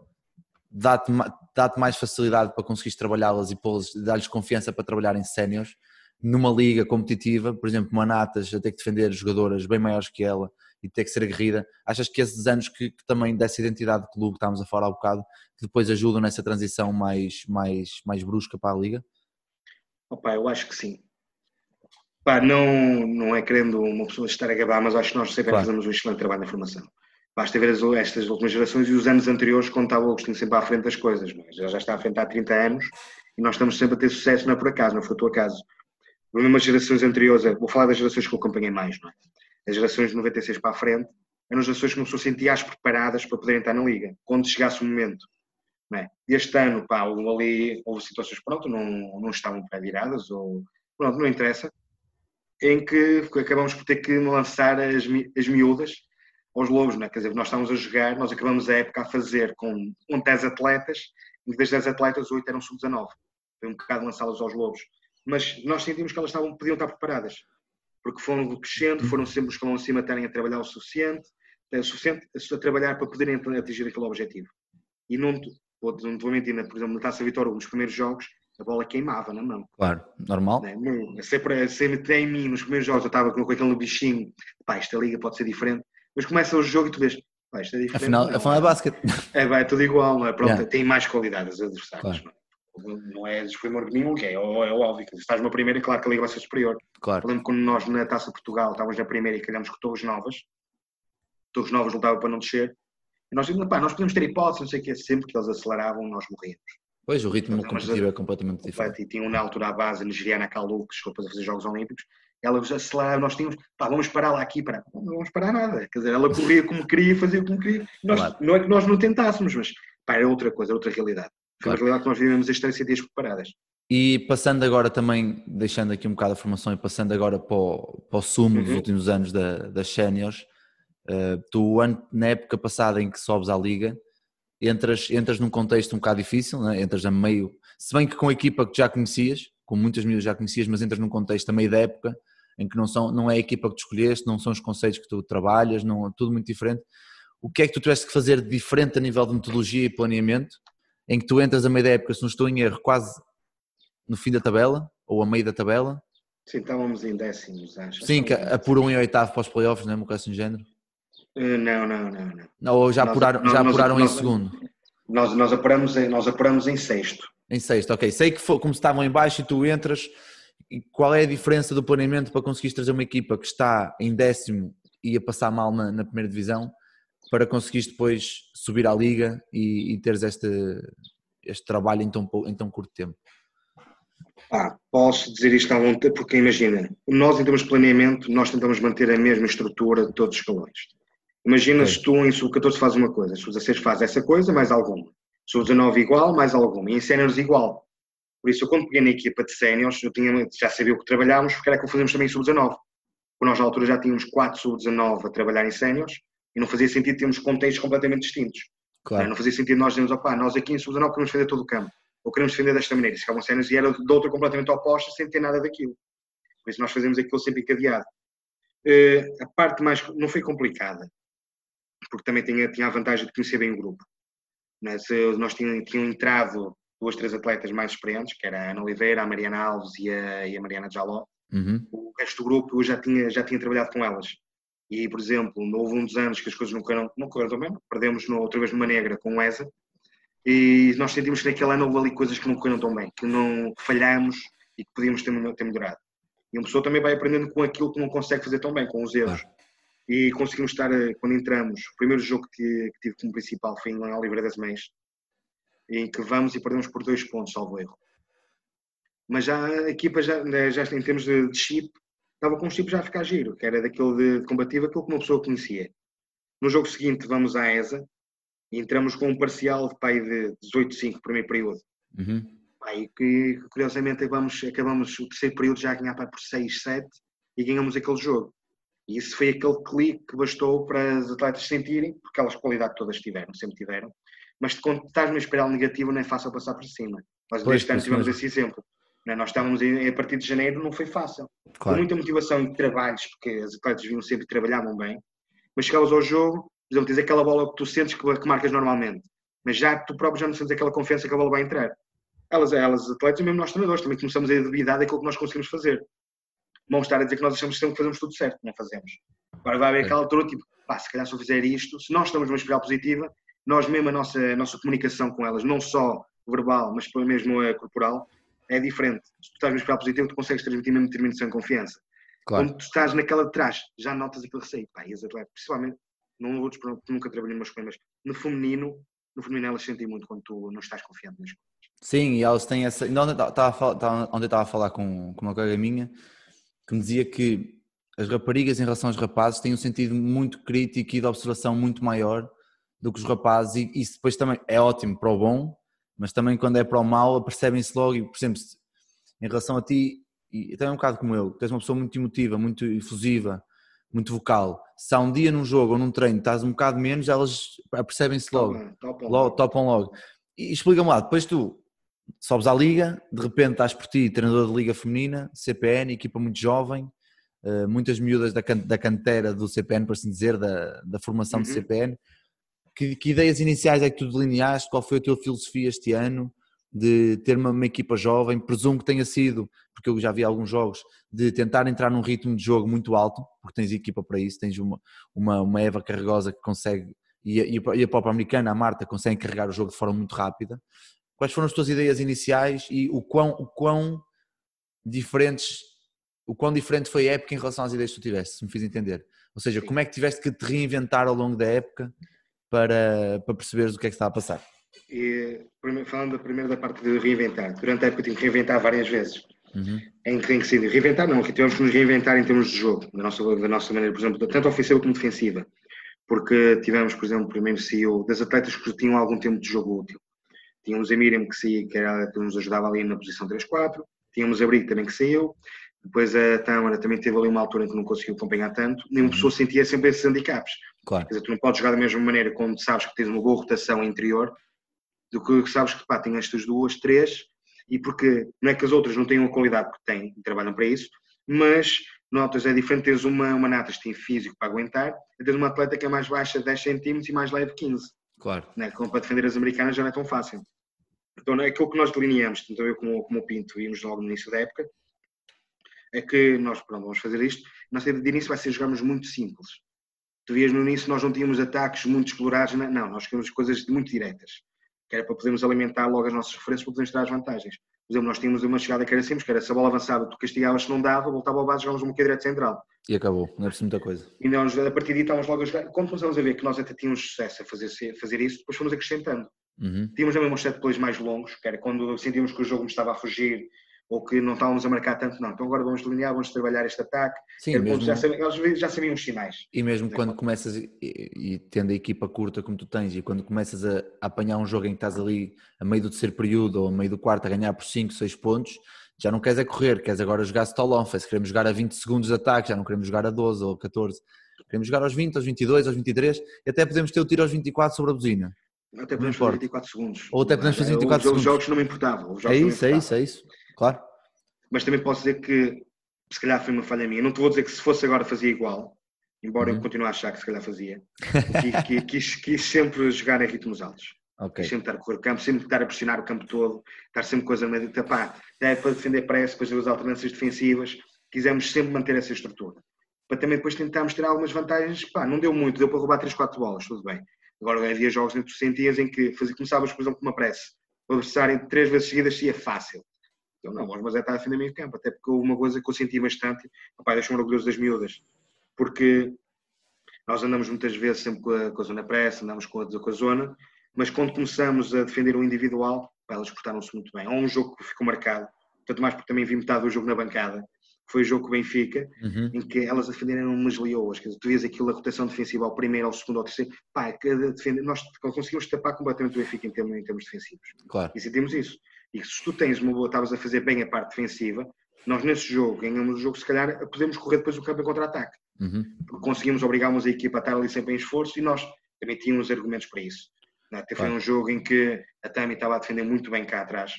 dá-te dá mais facilidade para conseguires trabalhá-las e dar-lhes confiança para trabalhar em séniores numa liga competitiva, por exemplo, uma Natas a ter que defender jogadoras bem maiores que ela e ter que ser aguerrida, achas que esses anos que, que também dessa identidade de clube que estávamos a falar há um bocado, que depois ajudam nessa transição mais, mais, mais brusca para a liga? Opa, eu acho que sim. Pá, não, não é querendo uma pessoa estar a gabar, mas acho que nós sempre claro. fazemos um excelente trabalho na formação. Basta ver as, estas últimas gerações e os anos anteriores, quando estava o Agostinho sempre à frente das coisas. Mas já, já está à frente há 30 anos e nós estamos sempre a ter sucesso, não é por acaso, não foi o acaso. Mesmo as gerações anteriores, vou falar das gerações que eu acompanhei mais, não é? As gerações de 96 para a frente eram gerações que não se sentiam as preparadas para poderem estar na Liga, quando chegasse o momento. Não é? Este ano, pá, houve ali, houve situações, pronto, não, não estavam pré-viradas, ou pronto, não interessa, em que acabamos por ter que lançar as, as miúdas aos lobos, né? quer dizer, nós estávamos a jogar, nós acabamos a época a fazer com, com 10 atletas, e das 10 atletas, 8 eram sub-19. Foi um bocado lançá-las aos lobos. Mas nós sentimos que elas estavam, podiam estar preparadas, porque foram crescendo, foram sempre os que vão acima estarem a trabalhar o suficiente, o suficiente a trabalhar para poderem atingir aquele objetivo. E não, não vou mentir, por exemplo, na Taça Vitória, nos primeiros jogos, a bola queimava na mão. Claro, normal. Sempre, sempre em mim, nos primeiros jogos, eu estava com aquele bichinho, pá, esta liga pode ser diferente, mas começa o jogo e tu vês, pá, isto é diferente. Afinal, não, afinal é basquete. É, vai, é tudo igual, não é? Pronto, yeah. tem mais qualidade os adversários. Claro. Não, é? não é desprimor nenhum, que é, é, é óbvio. Se estás numa primeira, claro que a liga vai ser superior. Claro. Eu lembro quando nós na Taça Portugal estávamos na primeira e calhamos com Torres Novas, Torres Novas lutavam para não descer, e nós dizíamos, pá, nós podemos ter hipótese, não sei o que, sempre que eles aceleravam, nós morríamos. Pois, o ritmo então, competitivo é completamente diferente. E tinham na altura a base nigeriana Kalu, que chegou para fazer Jogos Olímpicos, ela aceleraram, nós tínhamos, pá, vamos parar lá aqui, para não vamos parar nada. Quer dizer, ela corria como queria, fazia como queria. [laughs] Nós, claro. Não é que nós não tentássemos, mas pá, era outra coisa, outra realidade. Foi claro. uma realidade que nós vivemos as 30 dias preparadas. E passando agora também, deixando aqui um bocado a formação e passando agora para o, para o sumo uhum. dos últimos anos da, das séniores, uh, tu, na época passada em que sobes à liga, entras, entras num contexto um bocado difícil, né? entras a meio, se bem que com a equipa que já conhecias, com muitas miúdas já conhecias, mas entras num contexto a meio da época, em que não, são, não é a equipa que tu escolheste, não são os conceitos que tu trabalhas, não, tudo muito diferente. O que é que tu tiveste que fazer de diferente a nível de metodologia e planeamento, em que tu entras a meio da época, se não estou em erro, quase no fim da tabela, ou a meio da tabela? Sim, estávamos em décimos, acho. Sim, que apuram em oitavo para os playoffs, não é? Uma coisa assim género. Uh, não, não, não, não. ou já nós, apuraram, nós, já apuraram nós, em segundo? Nós, nós, apuramos em, nós apuramos em sexto. Em sexto, ok. Sei que foi, como estavam em baixo e tu entras, qual é a diferença do planeamento para conseguires trazer uma equipa que está em décimo e a passar mal na, na primeira divisão para conseguires depois subir à liga e, e teres este, este trabalho em tão, em tão curto tempo? Ah, posso dizer isto à vontade, porque imagina, nós em termos de planeamento, nós tentamos manter a mesma estrutura de todos os escalões. Imagina se tu em sub-14 fazes uma coisa, sub-16 faz essa coisa, mais alguma. Sub-19 igual, mais alguma. E em séniores igual. Por isso, eu quando peguei na equipa de séniores, eu tinha, já sabia o que trabalhávamos, porque era que o fazíamos também em sub-19. Porque nós na altura já tínhamos 4 sub-19 a trabalhar em séniores e não fazia sentido termos contextos completamente distintos. Claro. Não fazia sentido nós dizermos, opá, nós aqui em sub-19 queremos defender todo o campo. Ou queremos defender desta maneira. Se ficavam séniores e era de outra completamente oposta, sem ter nada daquilo. Por isso nós fazemos aquilo sempre encadeado. Uh, a parte mais, não foi complicada porque também tinha, tinha a vantagem de conhecer bem o grupo. Né? Se nós tínhamos, tinham entrado duas, três atletas mais experientes, que era a Ana Oliveira, a Mariana Alves e a, e a Mariana Jaló. Uhum. O resto do grupo eu já tinha, já tinha trabalhado com elas. E, por exemplo, houve um dos anos que as coisas não correram, não correram tão bem, perdemos no, outra vez numa negra com o ESA, e nós sentimos que naquele ano houve ali coisas que não correram tão bem, que não que falhamos e que podíamos ter, ter melhorado. E uma pessoa também vai aprendendo com aquilo que não consegue fazer tão bem, com os erros. Claro e conseguimos estar, eh, quando entramos, o primeiro jogo que, que tive como principal foi em Oliveira das Mães, em que vamos e perdemos por dois pontos, salvo erro. Mas já a equipa, já, né, já em termos de, de chip, estava com um chip já a ficar giro, que era daquele de, de combativo, aquilo que uma pessoa conhecia. No jogo seguinte vamos à ESA e entramos com um parcial de pai de 18-5 primeiro período. Uhum. Aí que curiosamente acabamos, acabamos o terceiro período já a ganhar para por 6, 7 e ganhamos aquele jogo. E isso foi aquele clique que bastou para os atletas sentirem, porque aquelas qualidades todas tiveram, sempre tiveram. Mas quando estás numa espiral negativa, não é fácil passar por cima. Nós pois, este ano tivemos mesmo. esse exemplo. Né? Nós estávamos a partir de janeiro, não foi fácil. Claro. Com muita motivação e trabalhos, porque as atletas vinham sempre e trabalhavam bem. Mas chegavas ao jogo, por exemplo, tens aquela bola que tu sentes que, que marcas normalmente. Mas já tu próprio já não sentes aquela confiança que a bola vai entrar. Elas, elas atletas, mesmo nós treinadores, também começamos a duvidar daquilo que nós conseguimos fazer vão estar a dizer que nós achamos sempre que fazemos tudo certo, não fazemos. Agora vai haver aquela altura, tipo, pá, se calhar se eu fizer isto, se nós estamos numa espiral positiva, nós mesmo a nossa, a nossa comunicação com elas, não só verbal, mas mesmo a corporal, é diferente. Se tu estás numa espiral positiva, tu consegues transmitir mesmo determinação e confiança. Claro. Quando tu estás naquela de trás, já notas aquele receio. Pá, e as atletas, principalmente, não outros, nunca trabalhei numa escola, mas no feminino, no feminino elas sentem muito quando tu não estás confiante nas coisas. Sim, e elas têm essa. Onde eu estava a falar com, com uma colega minha, que me dizia que as raparigas em relação aos rapazes têm um sentido muito crítico e de observação muito maior do que os rapazes. E isso depois também é ótimo para o bom, mas também quando é para o mal percebem-se logo. E por exemplo em relação a ti e também um bocado como eu, que és uma pessoa muito emotiva, muito efusiva, muito vocal, se há um dia num jogo ou num treino estás um bocado menos, elas percebem-se logo, topam logo, topam logo. E explica-me lá, depois tu sobes à liga, de repente estás por ti, treinador de liga feminina, CPN, equipa muito jovem, uh, muitas miúdas da, da cantera do CPN, por assim dizer, da, da formação uhum. do CPN. Que, que, ideias iniciais é que tu delineaste? Qual foi a tua filosofia este ano de ter uma, uma, equipa jovem? Presumo que tenha sido, porque eu já vi alguns jogos, de tentar entrar num ritmo de jogo muito alto, porque tens equipa para isso, tens uma, uma, uma Eva Carregosa que consegue, e a, e a própria americana, a Marta, consegue carregar o jogo de forma muito rápida. Quais foram as tuas ideias iniciais e o quão, o quão diferentes, o quão diferente foi a época em relação às ideias que tu tiveste, se me fiz entender? Ou seja, como é que tiveste que te reinventar ao longo da época para, para perceberes o que é que está a passar? E, falando da primeira da parte de reinventar, durante a época tive que reinventar várias vezes. Uhum. Em que ser reinventar, não, tivemos que nos reinventar em termos de jogo, da nossa, da nossa maneira, por exemplo, tanto ofensiva como defensiva. Porque tivemos, por exemplo, o primeiro CEO das atletas que tinham algum tempo de jogo útil. Tínhamos a Miriam que, saía, que, era, que nos ajudava ali na posição 3-4, tínhamos a Brick também que saiu, depois a Tâmara também teve ali uma altura em que não conseguiu acompanhar tanto, nenhuma uhum. pessoa sentia sempre esses handicaps. Claro. Quer dizer, tu não podes jogar da mesma maneira quando sabes que tens uma boa rotação interior, do que sabes que pá, tem estas duas, três, e porque não é que as outras não tenham a qualidade que têm e trabalham para isso, mas notas é diferente teres uma, uma natas que tem físico para aguentar, e teres uma atleta que é mais baixa 10 cm e mais leve 15. Claro. Né? Como para defender as americanas já não é tão fácil. Então, é aquilo que nós delineamos, tanto eu como, como o Pinto vimos logo no início da época, é que nós, pronto, vamos fazer isto. Ideia de início vai ser jogarmos muito simples. Tu vias no início, nós não tínhamos ataques muito explorados, não, nós queremos coisas muito diretas, que era para podermos alimentar logo as nossas referências para podermos tirar as vantagens. Por exemplo, nós tínhamos uma chegada que era simples, que era se a bola avançava, tu castigavas se não dava, voltava ao base, jogávamos um bocadinho direto central. E acabou, não é preciso muita coisa. E nós, a partir daí, estávamos logo a jogar. Quando começamos a ver que nós até tínhamos sucesso a fazer, fazer isso, depois fomos acrescentando. Uhum. Tínhamos também uns set plays mais longos, que era quando sentíamos que o jogo me estava a fugir ou que não estávamos a marcar tanto, não. Então agora vamos delinear, vamos trabalhar este ataque. Sim, mesmo... já, sabiam, eles já sabiam os sinais. E mesmo quando começas, e, e, tendo a equipa curta como tu tens, e quando começas a, a, apanhar um jogo em que estás ali a meio do terceiro período ou a meio do quarto a ganhar por 5, 6 pontos, já não queres é correr, queres agora jogar stall on, queremos jogar a 20 segundos de ataque, já não queremos jogar a 12 ou 14. Queremos jogar aos 20, aos 22, aos 23 e até podemos ter o tiro aos 24 sobre a buzina. Até podemos fazer 24 segundos. Ou até podemos fazer 24 segundos. Os jogos não me importavam. É isso, é isso, é isso. Claro. Mas também posso dizer que se calhar foi uma falha minha. Não te vou dizer que se fosse agora fazia igual, embora uhum. eu continue a achar que se calhar fazia. [laughs] quis, quis, quis, sempre jogar em ritmos altos. Okay. Sempre estar a correr o campo, sempre estar a pressionar o campo todo, estar sempre coisa meio de pá, é para defender pressa, para as alternâncias defensivas. Quisemos sempre manter essa estrutura. Para também depois tentarmos ter algumas vantagens. Pá, não deu muito, deu para roubar 3, 4 bolas, tudo bem. Agora havia jogos em que tu sentias em que fazia, começavas, por exemplo, com uma pressa. O adversário três vezes seguidas seria fácil. Então, não, mas é estar a defender meio campo. Até porque houve uma coisa que eu senti bastante, papai, deixa-me orgulhoso das miúdas. Porque nós andamos muitas vezes sempre com a, com a zona pressa, andamos com a, com a zona, mas quando começamos a defender o individual, pá, elas portaram-se muito bem. Há um jogo que ficou marcado, tanto mais porque também vi metade do jogo na bancada, foi o jogo com o Benfica, Uhum. em que elas a defenderem umas leoas, quer dizer, tu vês aquilo, a rotação defensiva ao primeiro, ao segundo, ao terceiro, pá, cada defender, nós conseguimos tapar completamente o Benfica em termos, em termos defensivos. Claro. E sentimos isso. E se tu tens uma boa, estavas a fazer bem a parte defensiva, nós nesse jogo, ganhamos o jogo, se calhar podemos correr depois o campo em contra-ataque. Uhum. Conseguimos obrigarmos a equipa a estar ali sempre em esforço e nós também tínhamos argumentos para isso. É? Até Foi Claro. um jogo em que a Tami estava a defender muito bem cá atrás,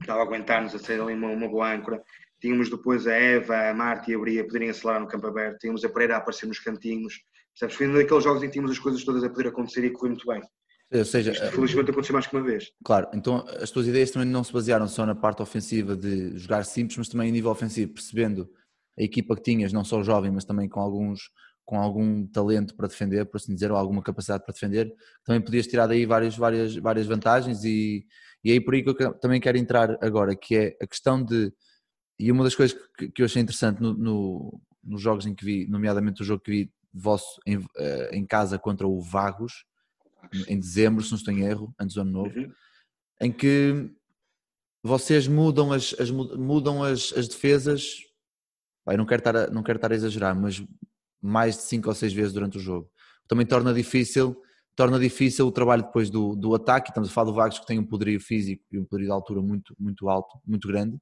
estava a aguentar-nos a ser ali uma, uma boa âncora. Tínhamos depois a Eva, a Marta e a Bria a poderem acelerar no campo aberto, tínhamos a Pereira a aparecer nos cantinhos. Percebes? Foi um daqueles jogos em que tínhamos as coisas todas a poder acontecer e correr muito bem. Ou seja, Isto, felizmente aconteceu mais que uma vez. Claro, então as tuas ideias também não se basearam só na parte ofensiva de jogar simples, mas também em nível ofensivo, percebendo a equipa que tinhas, não só jovem, mas também com alguns com algum talento para defender, por assim dizer, ou alguma capacidade para defender, também podias tirar daí várias, várias, várias vantagens e, e é aí por aí que eu também quero entrar agora, que é a questão de, e uma das coisas que, que eu achei interessante no, no- nos jogos em que vi, nomeadamente o jogo que vi vosso em, eh, em casa contra o Vagos, em dezembro, se não estou em erro, antes do ano novo, Uhum. em que vocês mudam as, as- mudam as, as defesas. Não quero, estar a, não quero estar a exagerar, mas mais de 5 ou 6 vezes durante o jogo. Também torna difícil, torna difícil o trabalho depois do, do ataque. Estamos a falar do Vagos que tem um poderio físico e um poderio de altura muito, muito alto, muito grande.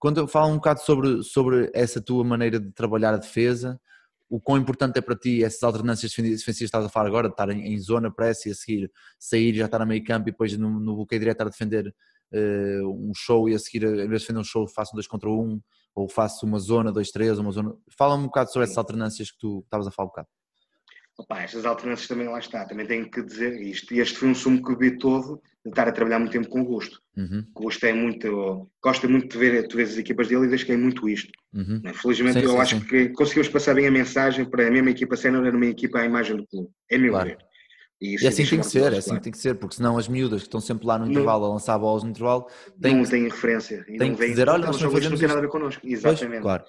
Quando eu falo um bocado sobre, sobre essa tua maneira de trabalhar a defesa, o quão importante é para ti essas alternâncias defensivas que estás a falar agora, de estar em, em zona pressa e a seguir sair já estar a meio campo e depois no, no bloqueio direto estar a defender eh, um show e a seguir, em vez de defender um show, faço um 2 contra 1 um, ou faço uma zona 2-3, uma zona. Fala-me um bocado sobre essas alternâncias que tu estavas a falar um bocado. Opa, estas alternâncias também lá está, também tenho que dizer isto. E este foi um sumo que eu vi todo de estar a trabalhar muito tempo com o Gosto. Uhum, O Gosto é muito, gosta muito de ver, tu vês as equipas dele e vês que é muito isto. uhum. né? Felizmente Sim, eu sim, acho sim. que conseguimos passar bem a mensagem para a mesma equipa sénior, era uma equipa à imagem do clube. É meu Claro. ver. E, E assim tem que ser, é assim claro. tem que ser, porque senão as miúdas que estão sempre lá no Não. intervalo a lançar bolas no intervalo têm não que- tem referência. E tem não que vem, dizer, olha, "Não, nós não fazemos têm nada a isto." ver connosco. Pois, Exatamente. claro.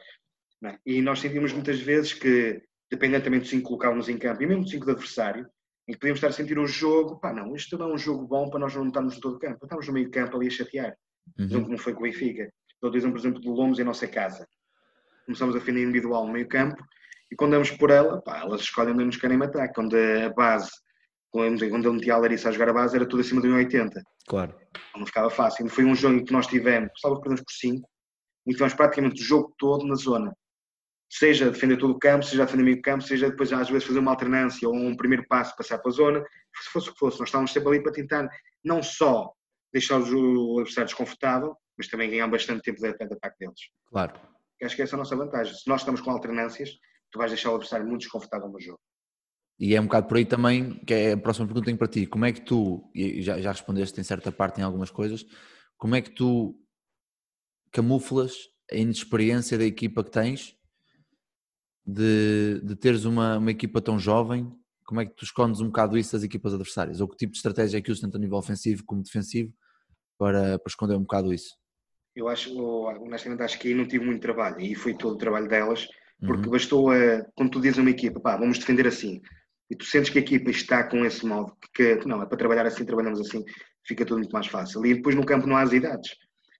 Não é? E nós sentimos muitas vezes que, dependentemente de 5 colocávamos em campo, e mesmo de 5 do adversário, em que podíamos estar a sentir o jogo, pá, não, isto não é um jogo bom para nós não estarmos no todo o campo. Estamos no meio campo ali a chatear. Uhum, como foi com o Benfica. Dou exemplo, por exemplo, do Lomos em nossa casa. Começamos a defender individual no meio campo e quando damos por ela, pá, elas escolhem onde nos querem matar. Quando a base, quando eu metia a Larissa a jogar a base, era tudo acima de 1,80. Claro. Não ficava fácil. Foi um jogo em que nós tivemos, salvo que perdemos por 5, e tivemos praticamente o jogo todo na zona. Seja defender todo o campo, seja defender meio campo, seja depois às vezes fazer uma alternância ou um primeiro passo, passar para a zona, se fosse o que fosse. Nós estávamos sempre ali para tentar não só deixar o adversário desconfortável, mas também ganhar bastante tempo de, de ataque deles. Claro. Acho que essa é a nossa vantagem. Se nós estamos com alternâncias, tu vais deixar o adversário muito desconfortável no jogo. E é um bocado por aí também, que é a próxima pergunta que tenho para ti. Como é que tu, e já, já respondeste em certa parte em algumas coisas, como é que tu camuflas a inexperiência da equipa que tens de, de teres uma, uma equipa tão jovem? Como é que tu escondes um bocado isso das equipas adversárias? Ou que tipo de estratégia é que usas tanto a nível ofensivo como defensivo para, para esconder um bocado isso? Eu acho, honestamente, acho que aí não tive muito trabalho. E foi todo o trabalho delas, porque Uhum. bastou, a, quando tu dizes a uma equipa, pá, vamos defender assim, e tu sentes que a equipa está com esse modo, que, que não, é para trabalhar assim, trabalhamos assim, fica tudo muito mais fácil. E depois no campo não há as idades.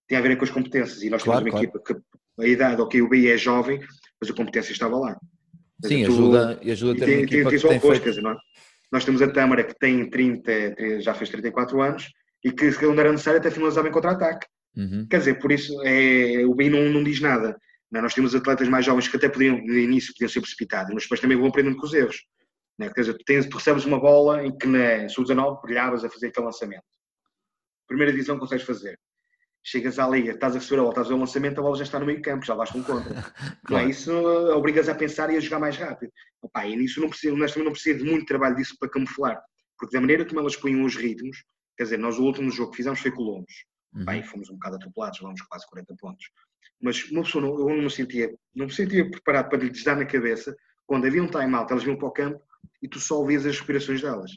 Tem a ver com as competências. E nós Claro, temos uma claro. equipa que a idade, ok, o BI é jovem, mas a competência estava lá. Sim, tu- ajuda, e ajuda a E ter tem, uma tem, que tem oposto, quer dizer? Nós temos a Tâmara que tem 30, já fez 34 anos e que, se não era necessário, até finalizava em contra-ataque. Uhum. Quer dizer, por isso é, o BI não, não diz nada. Não? Nós temos atletas mais jovens que até podiam, no início, podiam ser precipitados, mas depois também vão aprendendo com os erros. Não é? Quer dizer, tu, tens, tu recebes uma bola em que na sub-19 brilhavas a fazer aquele lançamento. Primeira divisão consegues fazer. Chegas à liga, estás a receber a bola, estás a fazer o lançamento, a bola já está no meio campo, já basta um contra. [laughs] Não é? Claro. Isso obrigas a pensar e a jogar mais rápido. Opa, e nisso não precisa, honestamente não precisa de muito trabalho disso para camuflar. Porque da maneira como elas põem os ritmos, quer dizer, nós o último jogo que fizemos foi com o Lombos. Uhum. E fomos um bocado atropelados, levamos quase 40 pontos. Mas uma pessoa não, eu não me sentia, não me sentia preparado para lhes dar na cabeça quando havia um time-out, elas vinham para o campo e tu só ouvias as respirações delas.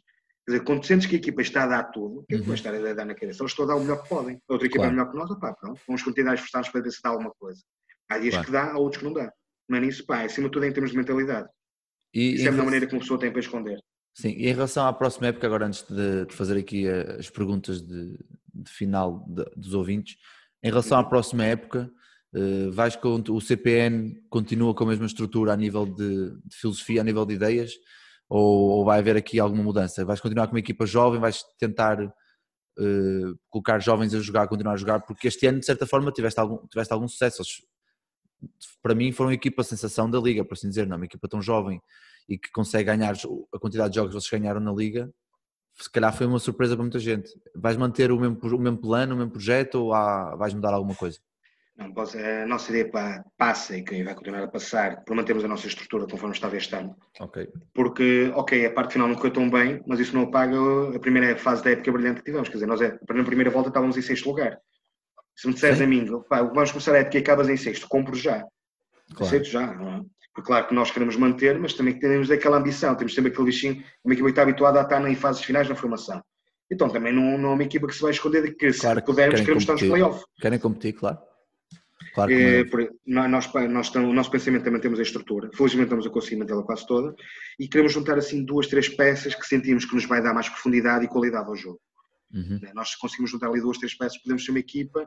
Quer dizer, quando sentes que a equipa está a dar tudo, o que é que Uhum. vais estar a dar na cabeça? Eles estão a dar o melhor que podem. A outra equipa Claro. é melhor que nós, opá, pronto, vamos continuar a esforçar-nos para ver se dá alguma coisa. Há dias Claro. que dá, há outros que não dá. Mas nisso, pá, acima de tudo é em termos de mentalidade. E, Isso é a melhor relação- maneira que uma pessoa tem para esconder. Sim, e em relação à próxima época, agora antes de, de fazer aqui eh, as perguntas de, de final de- dos ouvintes, em relação à Uhum. próxima época, Uh, vais com o CPN continua com a mesma estrutura a nível de filosofia, a nível de ideias, ou, ou, vai haver aqui alguma mudança? Vais continuar com uma equipa jovem, vais tentar uh, colocar jovens a jogar, continuar a jogar, porque este ano de certa forma tiveste algum, tiveste algum sucesso. Para mim foram a equipa sensação da liga, por assim dizer, não é uma equipa tão jovem e que consegue ganhar a quantidade de jogos que vocês ganharam na liga, se calhar foi uma surpresa para muita gente. Vais manter o mesmo, o mesmo plano, o mesmo projeto ou há, vais mudar alguma coisa? Posso, a nossa ideia passa e que vai continuar a passar por mantermos a nossa estrutura conforme estava este ano. Ok. Porque, ok, a parte final não correu tão bem, mas isso não apaga a primeira fase da época brilhante que tivemos. Quer dizer, nós é, na primeira volta estávamos em sexto lugar. Se me disseres a mim, pá, vamos começar a época e acabas em sexto, compro já. Claro. Aceito já, não é? Porque claro que nós queremos manter, mas também temos aquela ambição, temos sempre aquele bichinho, uma equipa está habituada a estar em fases finais na formação. Então também não, não é uma equipa que se vai esconder de que claro, se pudermos queremos estar nos playoffs. Querem competir, claro. Claro é, nós, nós, o nosso pensamento também temos a estrutura, felizmente estamos a conseguir mantê-la quase toda, e queremos juntar assim duas, três peças que sentimos que nos vai dar mais profundidade e qualidade ao jogo. Uhum. Né, nós conseguimos juntar ali duas, três peças, podemos ser uma equipa,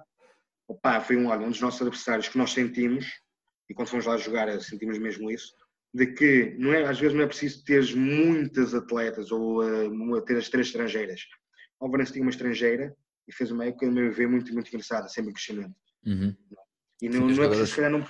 opa, foi um, olha, um dos nossos adversários que nós sentimos, e quando fomos lá jogar sentimos mesmo isso, de que não é, às vezes não é preciso ter muitas atletas ou uh, ter as três estrangeiras. O Valença tinha uma estrangeira e fez uma época, a meu ver, muito, muito engraçada, sempre em crescimento. Uhum. E não, não é preciso, se calhar, não...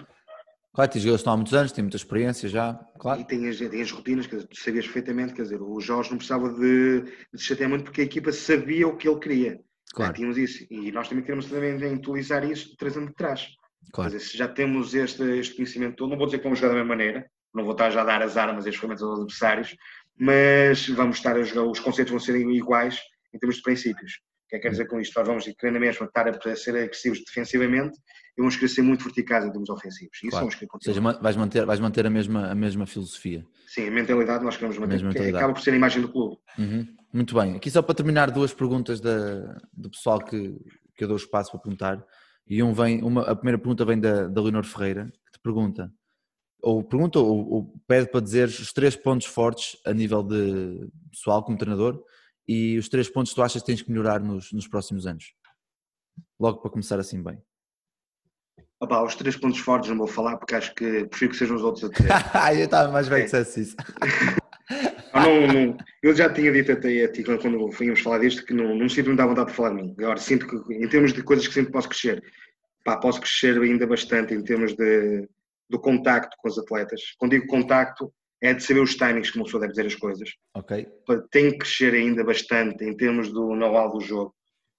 Claro, tem jogadores estão há muitos anos, têm muita experiência já, claro. E tem as, tem as rotinas, dizer, tu sabias perfeitamente, quer dizer, o Jorge não precisava de, de se chatear muito porque a equipa sabia o que ele queria. Claro. Já tínhamos isso. E nós também queremos também utilizar isso trazendo de trás. Claro. Dizer, se já temos este, este conhecimento todo, não vou dizer que vamos jogar da mesma maneira, não vou estar já a dar as armas e as ferramentas aos adversários, mas vamos estar a jogar, os conceitos vão ser iguais em termos de princípios. O que é que quer dizer com isto? Nós vamos querer na mesma estar a ser agressivos defensivamente e vamos querer ser muito verticais em termos ofensivos. Isso claro. vamos querer Ou seja, vais manter, vais manter a, mesma, a mesma filosofia. Sim, a mentalidade nós queremos manter, que acaba por ser a imagem do clube. Uhum. Muito bem. Aqui só para terminar, duas perguntas da, do pessoal que, que eu dou espaço para perguntar. E um vem, uma, a primeira pergunta vem da, da Leonor Ferreira, que te pergunta, ou pergunta ou, ou pede para dizer os três pontos fortes a nível de pessoal como treinador e os três pontos que tu achas que tens que melhorar nos, nos próximos anos. Logo para começar assim bem. Opa, os três pontos fortes não vou falar porque acho que prefiro que sejam os outros a dizer. [laughs] eu estava mais bem que dissesse isso. [laughs] não, não, eu já tinha dito até a ti quando fomos falar disto que não, não sinto me dá vontade de falar de mim. Agora sinto que em termos de coisas que sempre posso crescer, pá, posso crescer ainda bastante em termos de, do contacto com os atletas. Quando digo contacto, é de saber os timings que uma pessoa deve dizer as coisas. Ok. Tem que crescer ainda bastante em termos do know-how do jogo.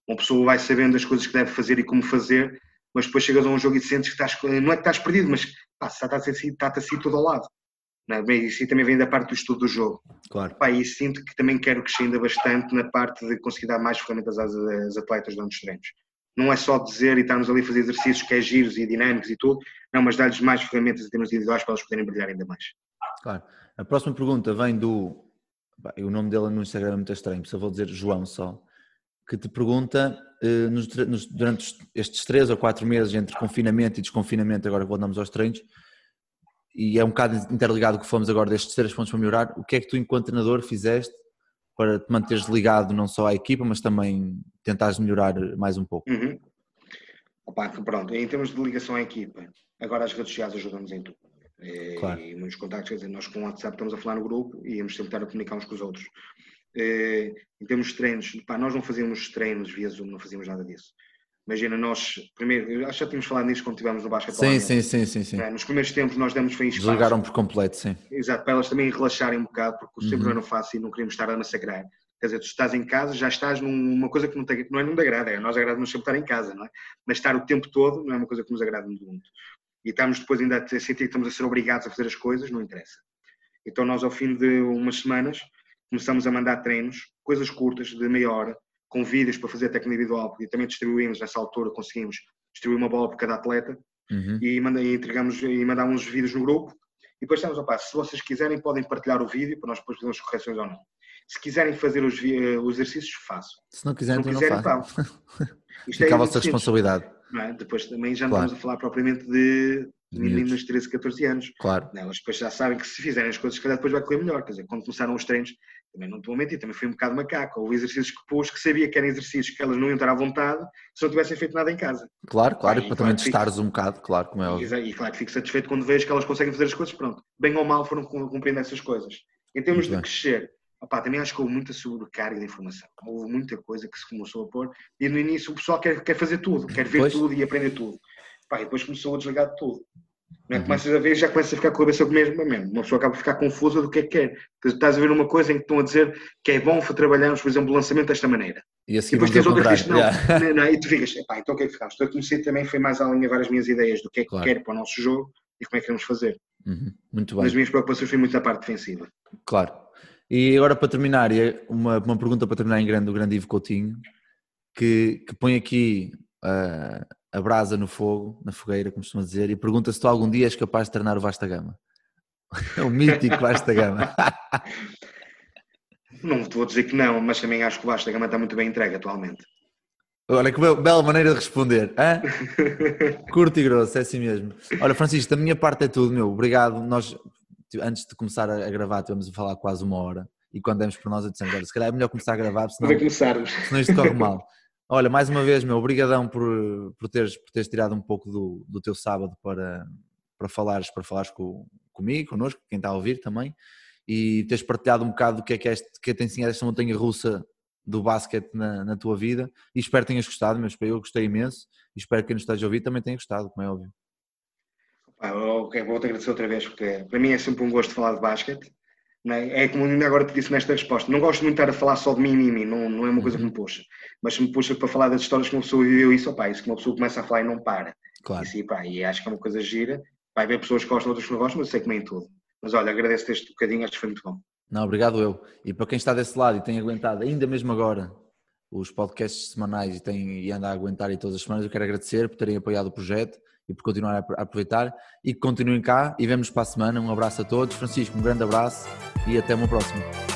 Uma pessoa vai sabendo as coisas que deve fazer e como fazer, mas depois chegas a um jogo e sentes que estás, não é que estás perdido, mas pá, está-te assim, está assim todo ao lado. Não é? Bem, isso também vem da parte do estudo do jogo. Claro. Pá, e sinto que também quero crescer ainda bastante na parte de conseguir dar mais ferramentas às, às atletas durante os treinos. Não é só dizer e estarmos ali a fazer exercícios que é giros e dinâmicos e tudo, não, mas dar-lhes mais ferramentas em termos individuais para elas poderem brilhar ainda mais. Claro. A próxima pergunta vem do. O nome dele no Instagram é muito estranho, só vou dizer João só. Que te pergunta, eh, durante estes três ou quatro meses entre confinamento e desconfinamento, agora que voltamos aos treinos, e é um bocado interligado que fomos agora destes três pontos para melhorar, o que é que tu, enquanto treinador, fizeste para te manteres ligado não só à equipa, mas também tentares melhorar mais um pouco? Uhum. Opa, pronto, em termos de ligação à equipa, agora as redes sociais ajudam-nos em tudo. Eh, claro. E muitos contactos, quer dizer, nós com o WhatsApp estamos a falar no grupo e íamos tentar comunicar uns com os outros. Eh, em termos de treinos, pá, nós não fazíamos treinos via Zoom, não fazíamos nada disso. Imagina, nós, primeiro, acho que já tínhamos falado nisso quando estivemos no basquete. Sim, sim, sim, sim, sim. É, nos primeiros tempos nós demos foi espaço. Desligaram por completo, sim. Exato, para elas também relaxarem um bocado, porque sempre uhum. não era fácil e não queríamos estar a massacrar. Quer dizer, tu estás em casa, já estás numa coisa que não, tem, não é não agrada, é nós agrada-nos sempre estar em casa, não é? Mas estar o tempo todo não é uma coisa que nos agrada muito. E estamos depois ainda a sentir que estamos a ser obrigados a fazer as coisas, não interessa. Então nós ao fim de umas semanas começamos a mandar treinos, coisas curtas, de meia hora, com vídeos para fazer técnica individual, porque também distribuímos nessa altura, conseguimos distribuir uma bola por cada atleta uhum. e, manda, e entregamos e mandamos uns vídeos no grupo. E depois estamos, opa, se vocês quiserem, podem partilhar o vídeo para nós depois fazermos correções ou não. Se quiserem fazer os, eh, os exercícios, façam. Se não quiserem, se não, quiserem, não. [laughs] Isto Fica é a vossa responsabilidade. É? Depois também já não claro. estamos a falar propriamente de meninas de 13, 14 anos. Claro. Elas depois já sabem que se fizerem as coisas, se calhar depois vai correr melhor. Quer dizer, quando começaram os treinos, também não estou a mentir, também fui um bocado macaco. Houve exercícios que pôs que sabia que eram exercícios que elas não iam estar à vontade se não tivessem feito nada em casa. Claro, claro, e para também testares um bocado, claro, como é óbvio. E, e claro que fico satisfeito quando vejo que elas conseguem fazer as coisas, pronto. Bem ou mal foram cumprindo essas coisas. Em termos Muito de bem. crescer, opá, também acho que houve muita sobrecarga de informação. Houve muita coisa que se começou a pôr e no início o pessoal quer, quer fazer tudo, quer ver pois. tudo e aprender tudo. Opá, e depois começou a desligar de tudo. Não é? Uhum. Começas a ver já começa a ficar com a cabeça mesmo, mesmo. Uma pessoa acaba a ficar confusa do que é que quer. Estás a ver uma coisa em que estão a dizer que é bom trabalharmos, por exemplo, o lançamento desta maneira. E, assim e depois tens outras que não, yeah. não, não, e tu ficas, então o que é que ficamos? Então eu comecei também, foi mais a alinhavar as minhas ideias do que é que claro. quero para o nosso jogo e como é que queremos fazer. Uhum. Muito bem. As minhas preocupações foi muito na parte defensiva. Claro. E agora para terminar, uma, uma pergunta para terminar em grande, o grande Ivo Coutinho, que, que põe aqui uh, a brasa no fogo, na fogueira, como costuma dizer, e pergunta se tu algum dia és capaz de treinar o Vasta Gama. [laughs] É o mítico Vasta Gama. [laughs] Não te vou dizer que não, mas também acho que o Vasta Gama está muito bem entregue atualmente. Olha que bela maneira de responder. Hã? [laughs] Curto e grosso, é assim mesmo. Olha, Francisco, da minha parte é tudo, meu. Obrigado. Nós, antes de começar a gravar, tivemos a falar quase uma hora. E quando demos por nós, eu disse, olha, se calhar é melhor começar a gravar, senão, senão isto corre mal. Olha, mais uma vez, meu, obrigadão por, por, teres, por teres tirado um pouco do, do teu sábado para, para falares, para falares com, comigo, connosco, quem está a ouvir também, e teres partilhado um bocado do que é que, este, que tem sido esta montanha russa do basquete na, na, tua vida e espero que tenhas gostado, mas eu gostei imenso e espero que quem nos esteja a ouvir também tenha gostado, como é óbvio. Ah, ok, vou-te agradecer outra vez, porque para mim é sempre um gosto falar de basquete é? é? como ainda agora te disse nesta resposta. Não gosto muito de estar a falar só de mim, mim, mim. Não, não é uma coisa que me puxa. Mas se me puxa para falar das histórias que uma pessoa viveu isso, opa, isso que uma pessoa começa a falar e não para. Claro. Isso, e acho que é uma coisa gira. Vai haver pessoas que gostam, outras que não gostam, mas eu sei que nem tudo. Mas olha, agradeço-te este bocadinho, acho que foi muito bom. Não, obrigado eu. E para quem está desse lado e tem aguentado, ainda mesmo agora, os podcasts semanais e, tem, e anda a aguentar e todas as semanas, eu quero agradecer por terem apoiado o projeto e por continuar a aproveitar e que continuem cá e vemos para a semana. Um abraço a todos. Francisco, um grande abraço e até uma próxima.